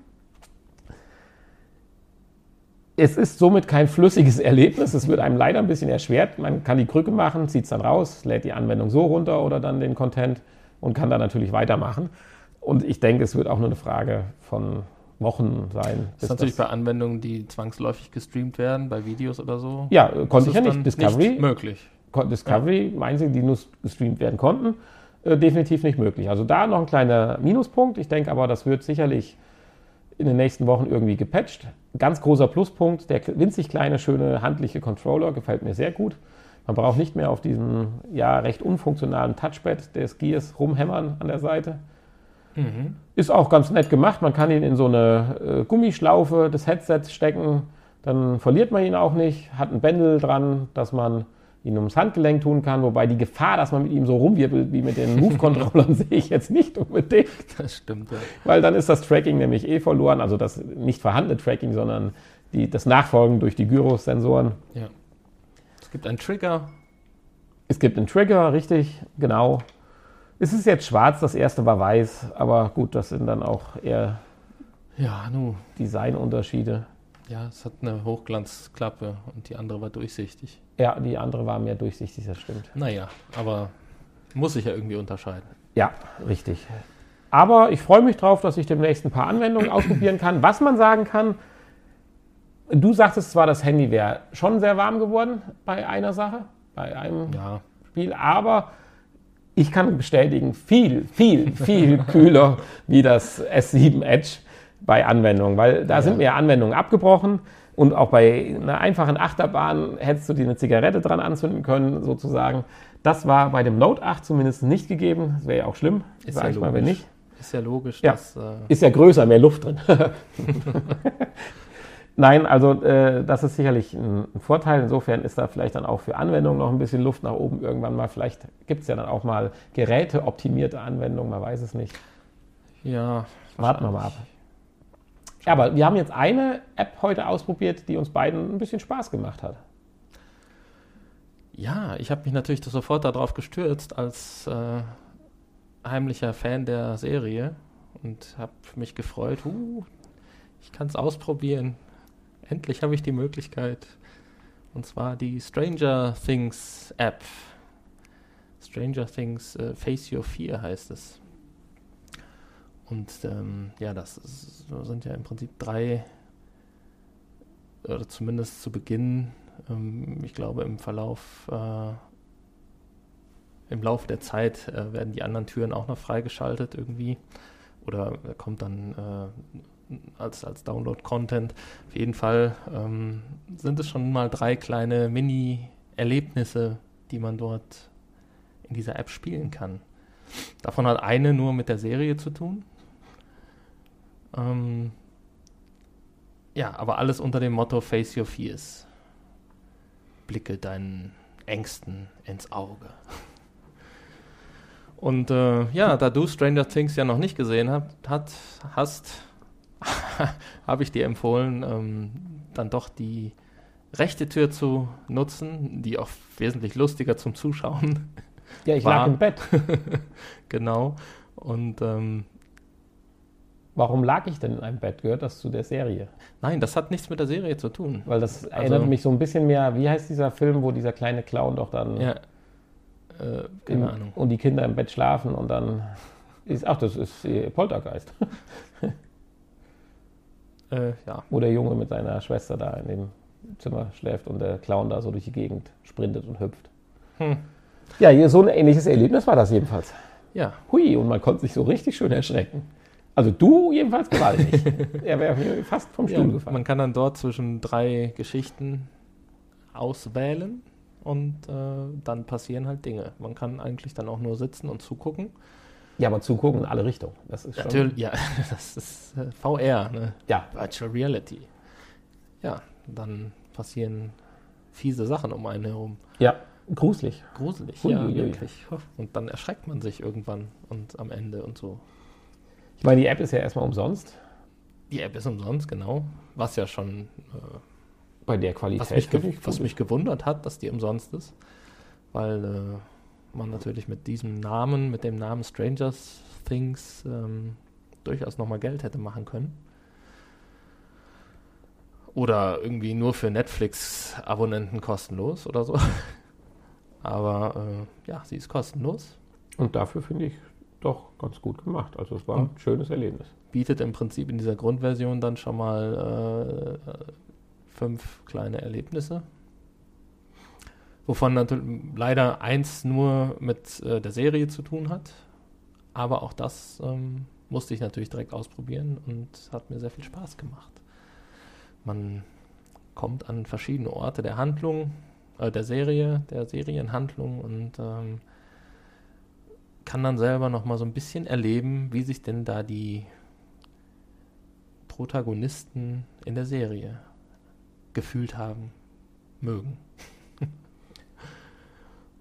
es ist somit kein flüssiges [laughs] Erlebnis. Es wird einem leider ein bisschen erschwert. Man kann die Krücke machen, zieht es dann raus, lädt die Anwendung so runter oder dann den Content und kann dann natürlich weitermachen. Und ich denke, es wird auch nur eine Frage von Wochen sein. Das ist natürlich das bei Anwendungen, die zwangsläufig gestreamt werden, bei Videos oder so. Ja, konnte ich ja nicht. Discovery. Nicht möglich. Discovery, ja. meinen Sie, die nur gestreamt werden konnten, äh, definitiv nicht möglich. Also da noch ein kleiner Minuspunkt. Ich denke aber, das wird sicherlich in den nächsten Wochen irgendwie gepatcht. Ganz großer Pluspunkt, der winzig kleine, schöne, handliche Controller gefällt mir sehr gut. Man braucht nicht mehr auf diesem ja recht unfunktionalen Touchpad des Gears rumhämmern an der Seite. Mhm. Ist auch ganz nett gemacht. Man kann ihn in so eine äh, Gummischlaufe des Headsets stecken. Dann verliert man ihn auch nicht. Hat ein Bändel dran, dass man ihn ums Handgelenk tun kann, wobei die Gefahr, dass man mit ihm so rumwirbelt wie mit den Move-Controllern, [laughs] sehe ich jetzt nicht unbedingt. Das stimmt, ja. Weil dann ist das Tracking nämlich eh verloren, also das nicht vorhandene Tracking, sondern die, das Nachfolgen durch die Gyrosensoren. Ja. Es gibt einen Trigger. Es gibt einen Trigger, richtig, genau. Es ist jetzt schwarz, das erste war weiß, aber gut, das sind dann auch eher ja, Designunterschiede. Ja, es hat eine Hochglanzklappe und die andere war durchsichtig. Ja, die andere war mehr durchsichtig, das stimmt. Naja, aber muss sich ja irgendwie unterscheiden. Ja, richtig. Aber ich freue mich drauf, dass ich demnächst ein paar Anwendungen ausprobieren kann. Was man sagen kann, du sagtest zwar, das Handy wäre schon sehr warm geworden bei einer Sache, bei einem ja. Spiel, aber ich kann bestätigen, viel, viel, viel [laughs] kühler wie das S7 Edge bei Anwendungen, weil da ja. sind mir Anwendungen abgebrochen und auch bei einer einfachen Achterbahn hättest du dir eine Zigarette dran anzünden können, sozusagen. Das war bei dem Note 8 zumindest nicht gegeben. Das wäre ja auch schlimm, sage ja ich mal, wenn nicht. Ist ja logisch. Ja. Dass, äh ist ja größer, mehr Luft drin. [laughs] Nein, also äh, das ist sicherlich ein, ein, Vorteil. Insofern ist da vielleicht dann auch für Anwendungen noch ein bisschen Luft nach oben irgendwann mal. Vielleicht gibt es ja dann auch mal geräteoptimierte Anwendungen, man weiß es nicht. Ja. Warten wir mal ab. Ja, aber wir haben jetzt eine App heute ausprobiert, die uns beiden ein bisschen Spaß gemacht hat. Ja, ich habe mich natürlich sofort darauf gestürzt als äh, heimlicher Fan der Serie und habe mich gefreut, uh, ich kann es ausprobieren. Endlich habe ich die Möglichkeit. Und zwar die Stranger Things App. Stranger Things äh, Face Your Fear heißt es. Und ähm, ja, das ist, sind ja im Prinzip drei, oder zumindest zu Beginn, ähm, ich glaube im Verlauf, äh, im Laufe der Zeit äh, werden die anderen Türen auch noch freigeschaltet irgendwie. Oder kommt dann äh, als, als Download-Content. Auf jeden Fall ähm, sind es schon mal drei kleine Mini-Erlebnisse, die man dort in dieser App spielen kann. Davon hat eine nur mit der Serie zu tun. Ähm, ja, aber alles unter dem Motto Face Your Fears. Blicke deinen Ängsten ins Auge. [laughs] Und äh, ja, da du Stranger Things ja noch nicht gesehen hab, hat, hast, [laughs] habe ich dir empfohlen, ähm, dann doch die rechte Tür zu nutzen, die auch wesentlich lustiger zum Zuschauen. Ja, ich War- lag im Bett. [laughs] genau. Und ähm, Warum lag ich denn in einem Bett? Gehört das zu der Serie? nein, das hat nichts mit der Serie zu tun. Weil das erinnert mich so ein bisschen mehr, wie heißt dieser Film, wo dieser kleine Clown doch dann Ja. Äh, keine Ahnung. und die Kinder im Bett schlafen und dann ist, ach, das ist äh, Poltergeist. [laughs] Äh, ja. Wo der Junge mit seiner Schwester da in dem Zimmer schläft und der Clown da so durch die Gegend sprintet und hüpft. Hm. Ja, hier so ein ähnliches Erlebnis war das jedenfalls. Ja. Hui, und man konnte sich so richtig schön erschrecken. Also du jedenfalls gewaltig. [laughs] er wäre mir fast vom ja. Stuhl gefallen. Man kann dann dort zwischen drei Geschichten auswählen und äh, dann passieren halt Dinge. Man kann eigentlich dann auch nur sitzen und zugucken. Ja, aber zugucken in alle Richtungen. Das ist schon. Natürlich, ja, [laughs] das ist äh, VR, ne? Ja, Virtual Reality. Ja, dann passieren fiese Sachen um einen herum. ja, gruselig. Gruselig, Ui, ja, wirklich. Und dann erschreckt man sich irgendwann und am Ende und so. Ich meine, die App ist ja erstmal umsonst. Die App ist umsonst, genau. Was ja schon, äh, Bei der Qualität. was, mich, ge was mich gewundert hat, dass die umsonst ist. Weil äh, man natürlich mit diesem Namen, mit dem Namen Stranger Things ähm, durchaus nochmal Geld hätte machen können. Oder irgendwie nur für Netflix-Abonnenten kostenlos oder so. [laughs] Aber äh, ja, sie ist kostenlos. Und dafür finde ich doch ganz gut gemacht. Also es war ein schönes Erlebnis. Bietet im Prinzip in dieser Grundversion dann schon mal äh, fünf kleine Erlebnisse. Wovon natürlich leider eins nur mit äh, der Serie zu tun hat. Aber auch das ähm, musste ich natürlich direkt ausprobieren und hat mir sehr viel Spaß gemacht. Man kommt an verschiedene Orte der Handlung, äh, der Serie, der Serienhandlung und ähm, kann dann selber noch mal so ein bisschen erleben, wie sich denn da die Protagonisten in der Serie gefühlt haben, mögen.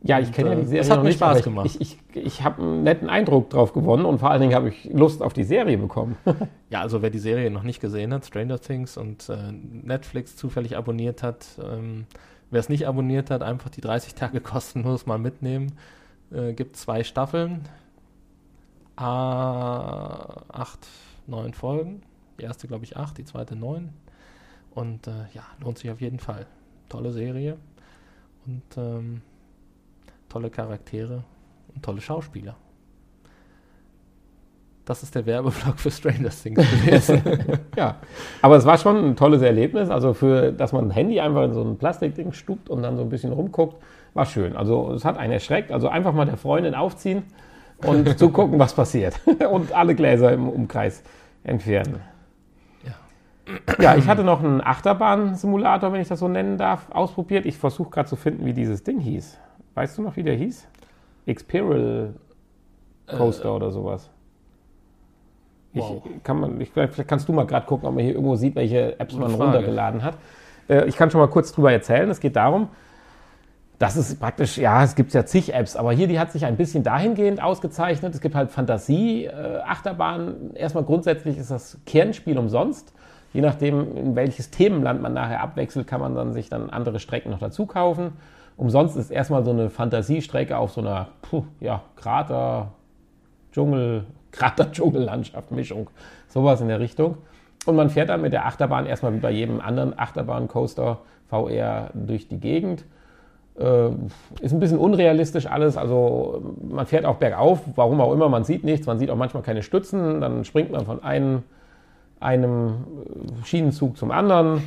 Ja, ich kenne ja äh, die Serie es hat noch mir nicht, Spaß ich, gemacht. Ich, ich, ich habe einen netten Eindruck drauf gewonnen und vor allen Dingen habe ich Lust auf die Serie bekommen. [laughs] Ja, also wer die Serie noch nicht gesehen hat, Stranger Things und äh, Netflix zufällig abonniert hat, ähm, wer es nicht abonniert hat, einfach die 30 Tage [laughs] kostenlos mal mitnehmen. Äh, gibt zwei Staffeln, A, acht, neun Folgen. Die erste, glaube ich, acht, die zweite neun. Und äh, ja, lohnt sich auf jeden Fall. Tolle Serie und ähm, tolle Charaktere und tolle Schauspieler. Das ist der Werbeblock für Stranger Things gewesen. [laughs] ja, aber es war schon ein tolles Erlebnis. Also für, dass man ein Handy einfach in so ein Plastikding stupt und dann so ein bisschen rumguckt, war schön. Also es hat einen erschreckt. Also einfach mal der Freundin aufziehen und [laughs] zugucken, was passiert. [laughs] und alle Gläser im Umkreis entfernen. Ja. Ja, ich hatte noch einen Achterbahn-Simulator, wenn ich das so nennen darf, ausprobiert. Ich versuche gerade zu finden, wie dieses Ding hieß. Weißt du noch, wie der hieß? Xperal Coaster oder sowas. Ich, Wow. kann man, ich, vielleicht vielleicht kannst du mal gerade gucken, ob man hier irgendwo sieht, welche Apps Gute man Frage. runtergeladen hat. Äh, ich kann schon mal kurz drüber erzählen. Es geht darum, das ist praktisch, ja, es gibt ja zig Apps, aber hier, die hat sich ein bisschen dahingehend ausgezeichnet. Es gibt halt Fantasie-Achterbahn. Erstmal grundsätzlich ist das Kernspiel umsonst. Je nachdem, in welches Themenland man nachher abwechselt, kann man dann sich dann andere Strecken noch dazu kaufen. Umsonst ist erstmal so eine Fantasiestrecke auf so einer, puh, ja, Krater, Dschungel, [laughs] Krater-Dschungellandschaft, Mischung, sowas in der Richtung. Und man fährt dann mit der Achterbahn erstmal wie bei jedem anderen Achterbahn-Coaster VR durch die Gegend. Äh, ist ein bisschen unrealistisch alles, also man fährt auch bergauf, warum auch immer, man sieht nichts, man sieht auch manchmal keine Stützen, dann springt man von einem, einem äh, Schienenzug zum anderen.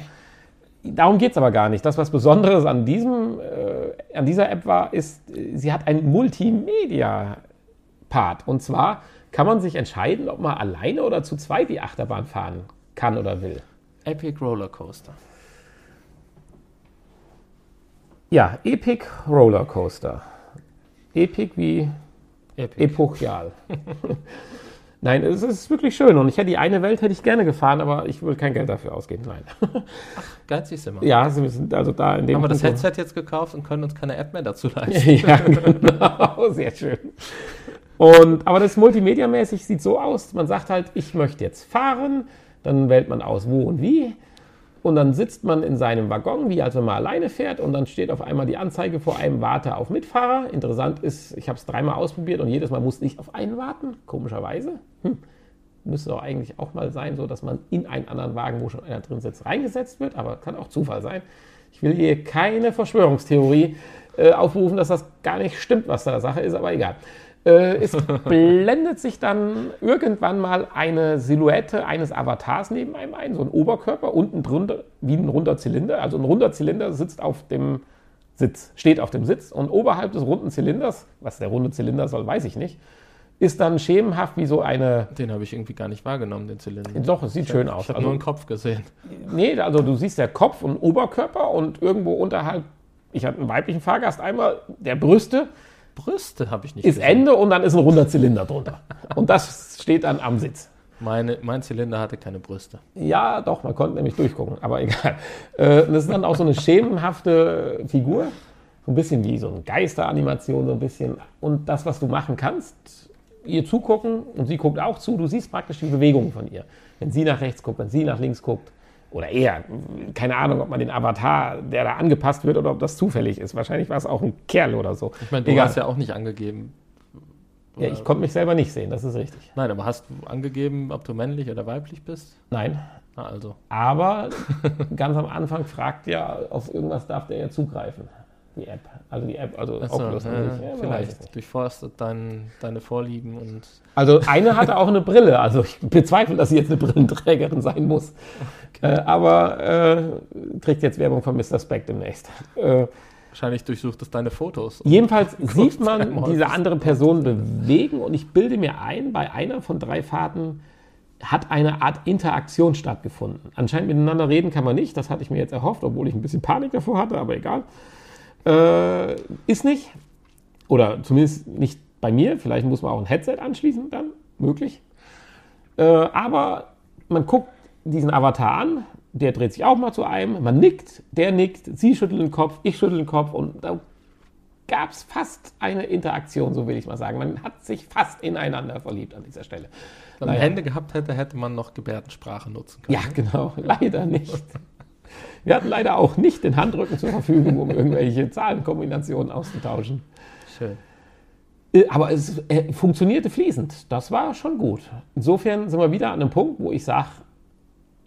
Darum geht es aber gar nicht. Das, was Besonderes an, diesem, äh, an dieser App war, ist, sie hat einen Multimedia-Part. Und zwar kann man sich entscheiden, ob man alleine oder zu zweit die Achterbahn fahren kann oder will. Epic Roller Coaster. Ja, Epic Roller Coaster. Epic wie Epic. epochial. [laughs] Nein, es ist wirklich schön und ich hätte die eine Welt hätte ich gerne gefahren, aber ich will kein Geld dafür ausgeben. Nein. Geizig sind wir. ja, sie sind also da in dem Haben wir das Headset jetzt gekauft und können uns keine App mehr dazu [laughs] leisten. ja, genau, sehr schön. Und, aber das Multimedia-mäßig sieht so aus, man sagt halt, ich möchte jetzt fahren, dann wählt man aus, wo und wie. Und dann sitzt man in seinem Waggon, wie als wenn man alleine fährt, und dann steht auf einmal die Anzeige vor einem Warte auf Mitfahrer. Interessant ist, ich habe es dreimal ausprobiert und jedes Mal musste ich auf einen warten, komischerweise. Hm. Müsste doch eigentlich auch mal sein, so dass man in einen anderen Wagen, wo schon einer drin sitzt, reingesetzt wird, aber kann auch Zufall sein. Ich will hier keine Verschwörungstheorie äh, aufrufen, dass das gar nicht stimmt, was da Sache ist, aber egal. Äh, es blendet sich dann irgendwann mal eine Silhouette eines Avatars neben einem ein, so ein Oberkörper, unten drunter wie ein runder Zylinder. Also ein runder Zylinder sitzt auf dem Sitz, steht auf dem Sitz und oberhalb des runden Zylinders, was der runde Zylinder soll, weiß ich nicht, ist dann schemenhaft wie so eine. Den habe ich irgendwie gar nicht wahrgenommen, den Zylinder. Doch, es sieht ich schön hab, aus. Ich habe Also- nur einen Kopf gesehen. Nee, also du siehst der Kopf und Oberkörper und irgendwo unterhalb, ich hatte einen weiblichen Fahrgast einmal, der Brüste Brüste habe ich nicht ist gesehen. Ende und dann ist ein runder Zylinder drunter. Und das steht dann am Sitz. Meine, mein Zylinder hatte keine Brüste. Ja, doch, man konnte nämlich durchgucken, aber [laughs] egal. Äh, Das ist dann auch so eine schemenhafte Figur, so ein bisschen wie so eine Geisteranimation, so ein bisschen. Und das, was du machen kannst, ihr zugucken und sie guckt auch zu, du siehst praktisch die Bewegungen von ihr. Wenn sie nach rechts guckt, wenn sie nach links guckt, oder eher, keine Ahnung, ob man den Avatar, der da angepasst wird, oder ob das zufällig ist. Wahrscheinlich war es auch ein Kerl oder so. Ich meine, du Egal. hast ja auch nicht angegeben. ja, ich konnte mich selber nicht sehen, das ist richtig. Nein, aber hast du angegeben, ob du männlich oder weiblich bist? Nein, Na also. Aber [laughs] ganz am Anfang fragt ja, auf irgendwas darf der ja zugreifen. Die App. Also die App, also Achso, Oculus ja, sich. Ja, vielleicht durchforstet dein, deine Vorlieben und Also eine hatte auch eine Brille. Also ich bezweifle, dass sie jetzt eine Brillenträgerin sein muss. Äh, aber äh, kriegt jetzt Werbung von Mr. Speck demnächst. Äh, wahrscheinlich durchsucht es deine Fotos. jedenfalls sieht man diese andere Person bewegen und ich bilde mir ein, bei einer von drei Fahrten hat eine Art Interaktion stattgefunden. Anscheinend miteinander reden kann man nicht, das hatte ich mir jetzt erhofft, obwohl ich ein bisschen Panik davor hatte, aber egal. Äh, ist nicht. Oder zumindest nicht bei mir. Vielleicht muss man auch ein Headset anschließen, dann möglich. Äh, aber man guckt diesen Avatar an, der dreht sich auch mal zu einem, man nickt, der nickt, sie schüttelt den Kopf, ich schüttel den Kopf und da gab es fast eine Interaktion, so will ich mal sagen. Man hat sich fast ineinander verliebt an dieser Stelle. Wenn man. Hände gehabt hätte, hätte man noch Gebärdensprache nutzen können. Ja, genau, leider nicht. [laughs] Wir hatten leider auch nicht den Handrücken zur Verfügung, um irgendwelche Zahlenkombinationen auszutauschen. Schön. Äh, Aber es äh, funktionierte fließend. Das war schon gut. Insofern sind wir wieder an einem Punkt, wo ich sage,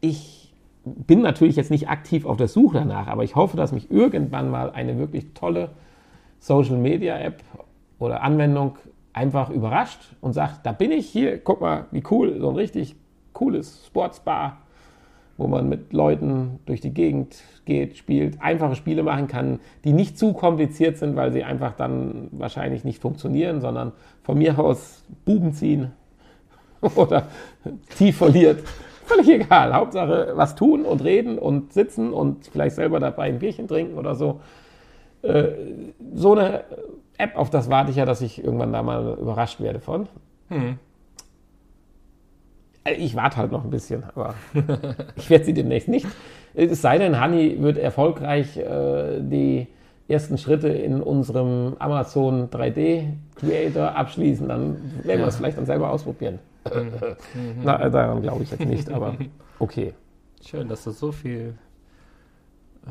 ich bin natürlich jetzt nicht aktiv auf der Suche danach, aber ich hoffe, dass mich irgendwann mal eine wirklich tolle Social Media App oder Anwendung einfach überrascht und sagt, da bin ich hier, guck mal, wie cool, so ein richtig cooles Sportsbar, wo man mit Leuten durch die Gegend geht, spielt, einfache Spiele machen kann, die nicht zu kompliziert sind, weil sie einfach dann wahrscheinlich nicht funktionieren, sondern von mir aus Buben ziehen [laughs] oder tief verliert. Völlig egal. Hauptsache was tun und reden und sitzen und vielleicht selber dabei ein Bierchen trinken oder so. Äh, so eine App, auf das warte ich ja, dass ich irgendwann da mal überrascht werde von. Hm. Äh, Ich warte halt noch ein bisschen, aber [laughs] ich werde sie demnächst nicht. Es sei denn, Honey wird erfolgreich äh, die ersten Schritte in unserem Amazon 3D Creator abschließen, dann werden wir Ja. es vielleicht dann selber ausprobieren. Mhm. [laughs] Na, daran glaube ich jetzt nicht, aber okay. Schön, dass du so viel äh,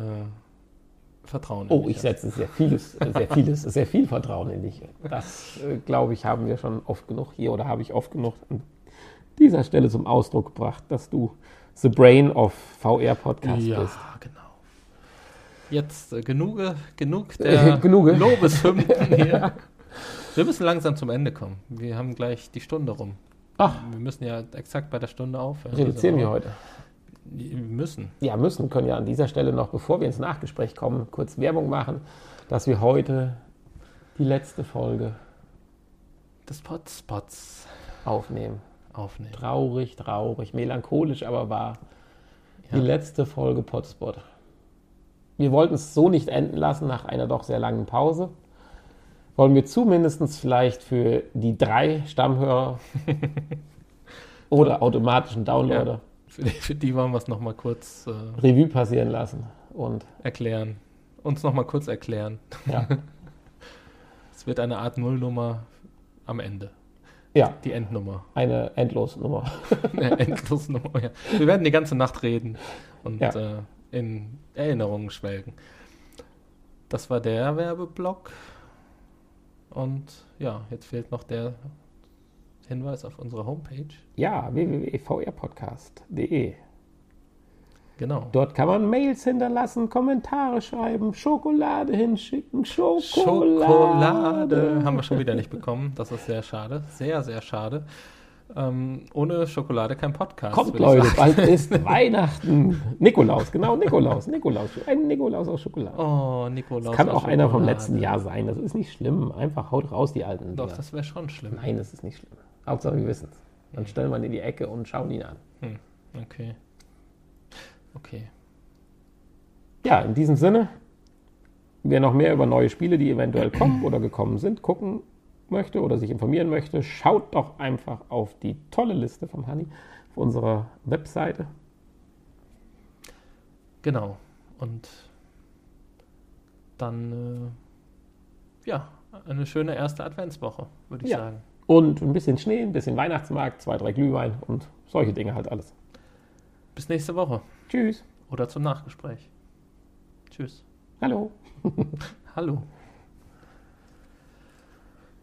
Vertrauen in Oh, dich ich hast. setze sehr vieles, sehr vieles, sehr viel Vertrauen in dich. Das, äh, glaube ich, haben wir schon oft genug hier oder habe ich oft genug an dieser Stelle zum Ausdruck gebracht, dass du the brain of VR Podcast Ja, bist. genau. Jetzt äh, genug, genug [laughs] der Genuge. Lobeshymnen [laughs] hier. Wir müssen langsam zum Ende kommen. Wir haben gleich die Stunde rum. Ach, Wir müssen ja exakt bei der Stunde aufhören. reduzieren wir Also, heute. Wir müssen. Ja, müssen, können ja an dieser Stelle noch, bevor wir ins Nachgespräch kommen, kurz Werbung machen, dass wir heute die letzte Folge Das Potspots aufnehmen. Aufnehmen. Traurig, traurig, melancholisch, aber wahr. Ja. Die letzte Folge Potspot. Wir wollten es so nicht enden lassen nach einer doch sehr langen Pause. Wollen wir zumindest vielleicht für die drei Stammhörer [laughs] oder automatischen Downloader Für die, für die wollen wir es nochmal kurz äh, Revue passieren lassen. Und erklären. Uns nochmal kurz erklären. ja, [laughs] Es wird eine Art Nullnummer am Ende. Ja Die Endnummer. eine Endlosnummer. [laughs] Eine Endlosnummer. Ja. Wir werden die ganze Nacht reden und Ja. äh, in Erinnerungen schwelgen. Das war der Werbeblock. Und ja, jetzt fehlt noch der Hinweis auf unsere Homepage. Ja, www.vrpodcast.de. Genau. Dort kann man Mails hinterlassen, Kommentare schreiben, Schokolade hinschicken, Schokolade. Schokolade haben wir schon wieder nicht bekommen. Das ist sehr schade. Sehr, sehr schade. Ähm, ohne Schokolade kein Podcast. Kommt, Leute, bald ist Weihnachten. Nikolaus, genau, Nikolaus, Nikolaus. Ein Nikolaus aus Schokolade. Oh, Nikolaus. das kann auch einer vom Schokolade. letzten Jahr sein. Das ist nicht schlimm. Einfach haut raus die alten. Doch, Dinger. das wäre schon schlimm. Nein, das ist nicht schlimm. Hauptsache, wir wissen es. Dann stellen wir ihn in die Ecke und schauen ihn an. Hm, okay. Okay. Ja, in diesem Sinne, wer noch mehr über neue Spiele, die eventuell [clears throat] kommen oder gekommen sind, gucken möchte oder sich informieren möchte, schaut doch einfach auf die tolle Liste vom Honey auf unserer Webseite. Genau. Und dann, äh, ja, eine schöne erste Adventswoche, würde ich Ja. sagen. Und ein bisschen Schnee, ein bisschen Weihnachtsmarkt, zwei, drei Glühwein und solche Dinge halt alles. Bis nächste Woche. Tschüss. Oder zum Nachgespräch. Tschüss. Hallo. [laughs] Hallo.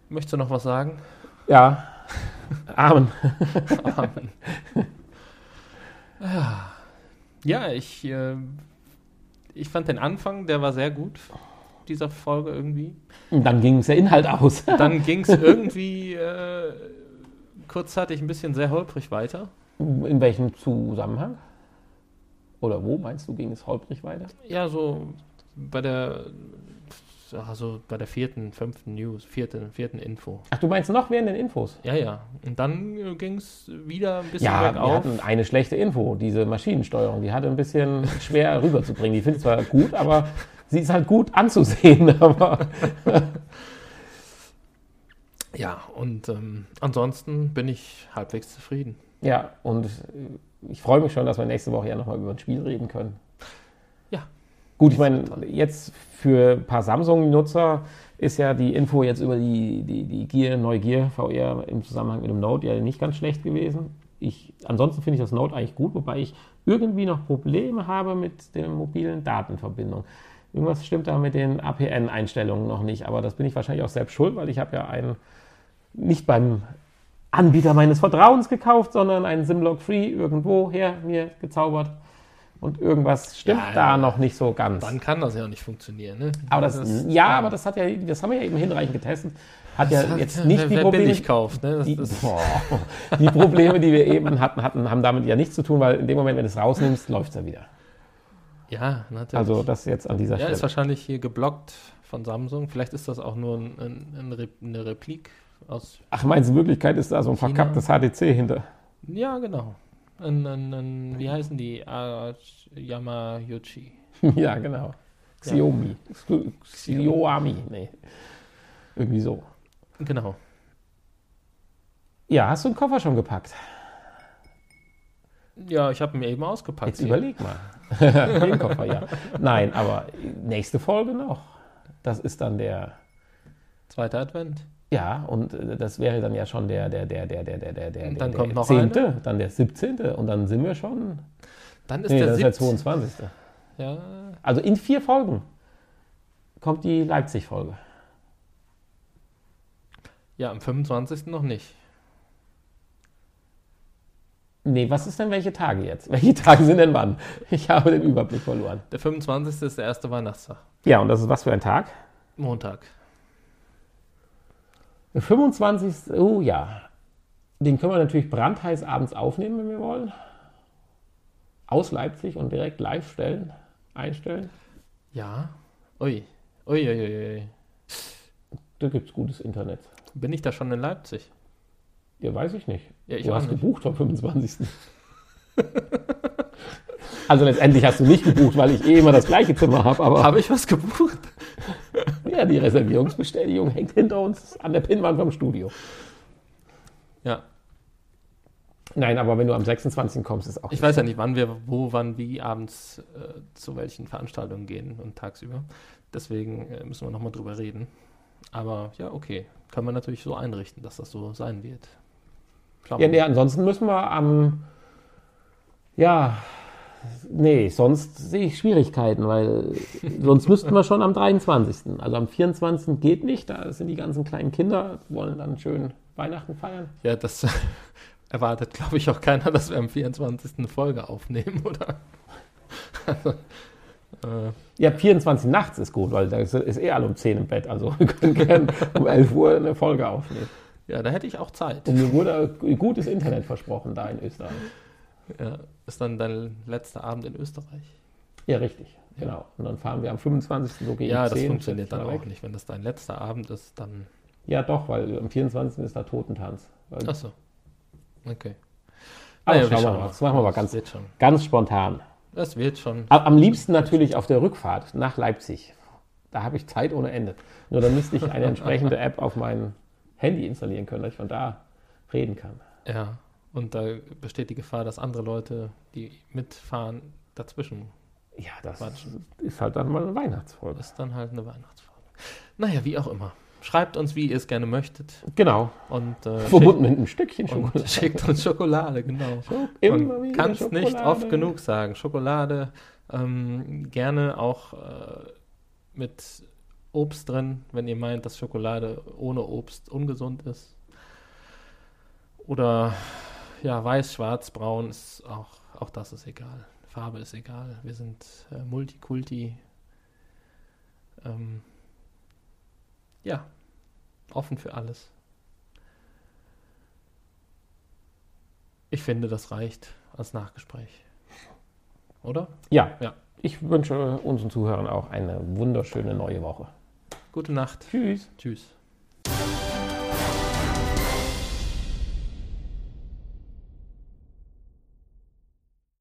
Möchtest du noch was sagen? Ja. [laughs] Amen. Amen. ja, ich, äh, ich fand den Anfang, der war sehr gut, dieser Folge irgendwie. Und dann ging es der Inhalt aus. [laughs] Dann ging es irgendwie äh, kurzzeitig ein bisschen sehr holprig weiter. In welchem Zusammenhang? Oder wo meinst du, ging es holprig weiter? Ja, so bei der, also bei der vierten, fünften News, vierten, vierten Info. Ach, du meinst noch während den Infos? Ja, ja. Und dann äh, ging es wieder ein bisschen Ja, wir bergauf. hatten eine schlechte Info. Diese Maschinensteuerung, die hatte ein bisschen schwer [laughs] rüberzubringen. Die finde ich zwar gut, aber sie ist halt gut anzusehen. [laughs] Aber Ja, und ähm, ansonsten bin ich halbwegs zufrieden. ja, und ich freue mich schon, dass wir nächste Woche ja nochmal über ein Spiel reden können. Ja. Gut, ich meine, jetzt für ein paar Samsung-Nutzer ist ja die Info jetzt über die, die, die Gear, neue Gear VR im Zusammenhang mit dem Note ja nicht ganz schlecht gewesen. Ich, ansonsten finde ich das Note eigentlich gut, wobei ich irgendwie noch Probleme habe mit der mobilen Datenverbindung. Irgendwas stimmt da mit den APN-Einstellungen noch nicht, aber das bin ich wahrscheinlich auch selbst schuld, weil ich habe ja einen nicht beim Anbieter meines Vertrauens gekauft, sondern einen Simlock Free irgendwo her mir gezaubert. Und irgendwas stimmt Ja, da ja. noch nicht so ganz. Dann kann das ja nicht funktionieren, ne? Aber das, ja, aber das hat ja, das haben wir ja eben hinreichend getestet. Hat ja Das hat- jetzt nicht wer, die wer Probleme, billig kauft, ne? Das, die, das, boah, die Probleme, die wir eben hatten, hatten, haben damit ja nichts zu tun, weil in dem Moment, wenn du es rausnimmst, läuft es ja wieder. ja, natürlich. Also das jetzt an dieser ja, ist Stelle. wahrscheinlich hier geblockt von Samsung. Vielleicht ist das auch nur ein, ein, eine Replik aus. Ach, meinst du, in Wirklichkeit ist da so ein China. verkapptes HTC hinter? Ja, genau. Ein, ein, ein, wie heißen die? Yamayuchi. [laughs] ja, genau. Xiaomi. Xiaomi, nee. Irgendwie so. Genau. Ja, hast du den Koffer schon gepackt? Ja, ich habe ihn mir eben ausgepackt. Jetzt hier. überleg mal. [laughs] den Koffer, ja. Nein, aber nächste Folge noch. Das ist dann der, Zweiter Advent. Ja, und äh, das wäre dann ja schon der, der, der, der, der, der, der, der, dann der kommt noch 10., dann der 17. und dann sind wir schon, Dann ist nee, der das ist der 17. 22. Ja, Also in vier Folgen kommt die Leipzig-Folge. ja, am 25. noch nicht. Nee, was ist denn welche Tage jetzt? [laughs] Welche Tage sind denn wann? Ich habe den Überblick verloren. Der 25. ist der erste Weihnachtstag. Ja, und das ist was für ein Tag? Montag. Der 25. Oh ja. Den können wir natürlich brandheiß abends aufnehmen, wenn wir wollen. Aus Leipzig und direkt live stellen, einstellen. Ja. Ui. Ui, ui, ui, ui. Da gibt es gutes Internet. Bin ich da schon in Leipzig? Ja, weiß ich nicht. Ja, ich du hast nicht. gebucht am 25. [laughs] also letztendlich hast du nicht gebucht, weil ich eh immer das gleiche Zimmer habe, aber Habe ich was gebucht? [laughs] ja, die Reservierungsbestätigung hängt hinter uns an der Pinnwand vom Studio. Ja. Nein, aber wenn du am 26. kommst, ist auch Ich weiß ja nicht, wann wir wo, wann, wie abends äh, zu welchen Veranstaltungen gehen und tagsüber. Deswegen äh, müssen wir nochmal drüber reden. Aber ja, okay. Kann man natürlich so einrichten, dass das so sein wird. Schauen Ja, nee, ansonsten müssen wir am ja, Nee, sonst sehe ich Schwierigkeiten, weil sonst müssten wir schon am 23. Also am 24. geht nicht, da sind die ganzen kleinen Kinder, wollen dann schön Weihnachten feiern. Ja, das [laughs] erwartet, glaube ich, auch keiner, dass wir am 24. eine Folge aufnehmen, oder? Also, äh, ja, 24 nachts ist gut, weil da ist, ist eh alle um 10 im Bett. Also [laughs] wir können gerne um 11 Uhr eine Folge aufnehmen. Ja, da hätte ich auch Zeit. Und mir wurde gutes Internet versprochen da in Österreich. Ja, ist dann dein letzter Abend in Österreich? Ja, richtig. Genau. Und dann fahren wir am 25. so gegen Ja, das 10, funktioniert dann auch nicht. Wenn das dein letzter Abend ist, dann. Ja, doch, weil am 24. ist da Totentanz. Ach so. Okay. Aber ah, ja, schauen wir mal. Das machen wir mal ganz, ganz spontan. Das wird schon. Am liebsten natürlich auf der Rückfahrt nach Leipzig. Da habe ich Zeit ohne Ende. Nur dann müsste ich eine [laughs] entsprechende App auf mein Handy installieren können, dass ich von da reden kann. Ja, und da besteht die Gefahr, dass andere Leute, die mitfahren, dazwischen. Ja, das quatschen. ist halt dann mal eine Weihnachtsfolge. Ist dann halt eine Weihnachtsfolge. Naja, wie auch immer. Schreibt uns, wie ihr es gerne möchtet. Genau. Und, äh, Verbunden mit einem Stückchen Schokolade. Und [laughs] schickt uns Schokolade, genau. Immer Kann es nicht oft genug sagen. Schokolade ähm, gerne auch äh, mit Obst drin, wenn ihr meint, dass Schokolade ohne Obst ungesund ist. Oder ja, weiß, schwarz, braun ist auch, auch das ist egal. Farbe ist egal. Wir sind äh, Multikulti. Ähm, ja, offen für alles. Ich finde, das reicht als Nachgespräch. Oder? Ja. ja. Ich wünsche unseren Zuhörern auch eine wunderschöne neue Woche. Gute Nacht. Tschüss. Tschüss.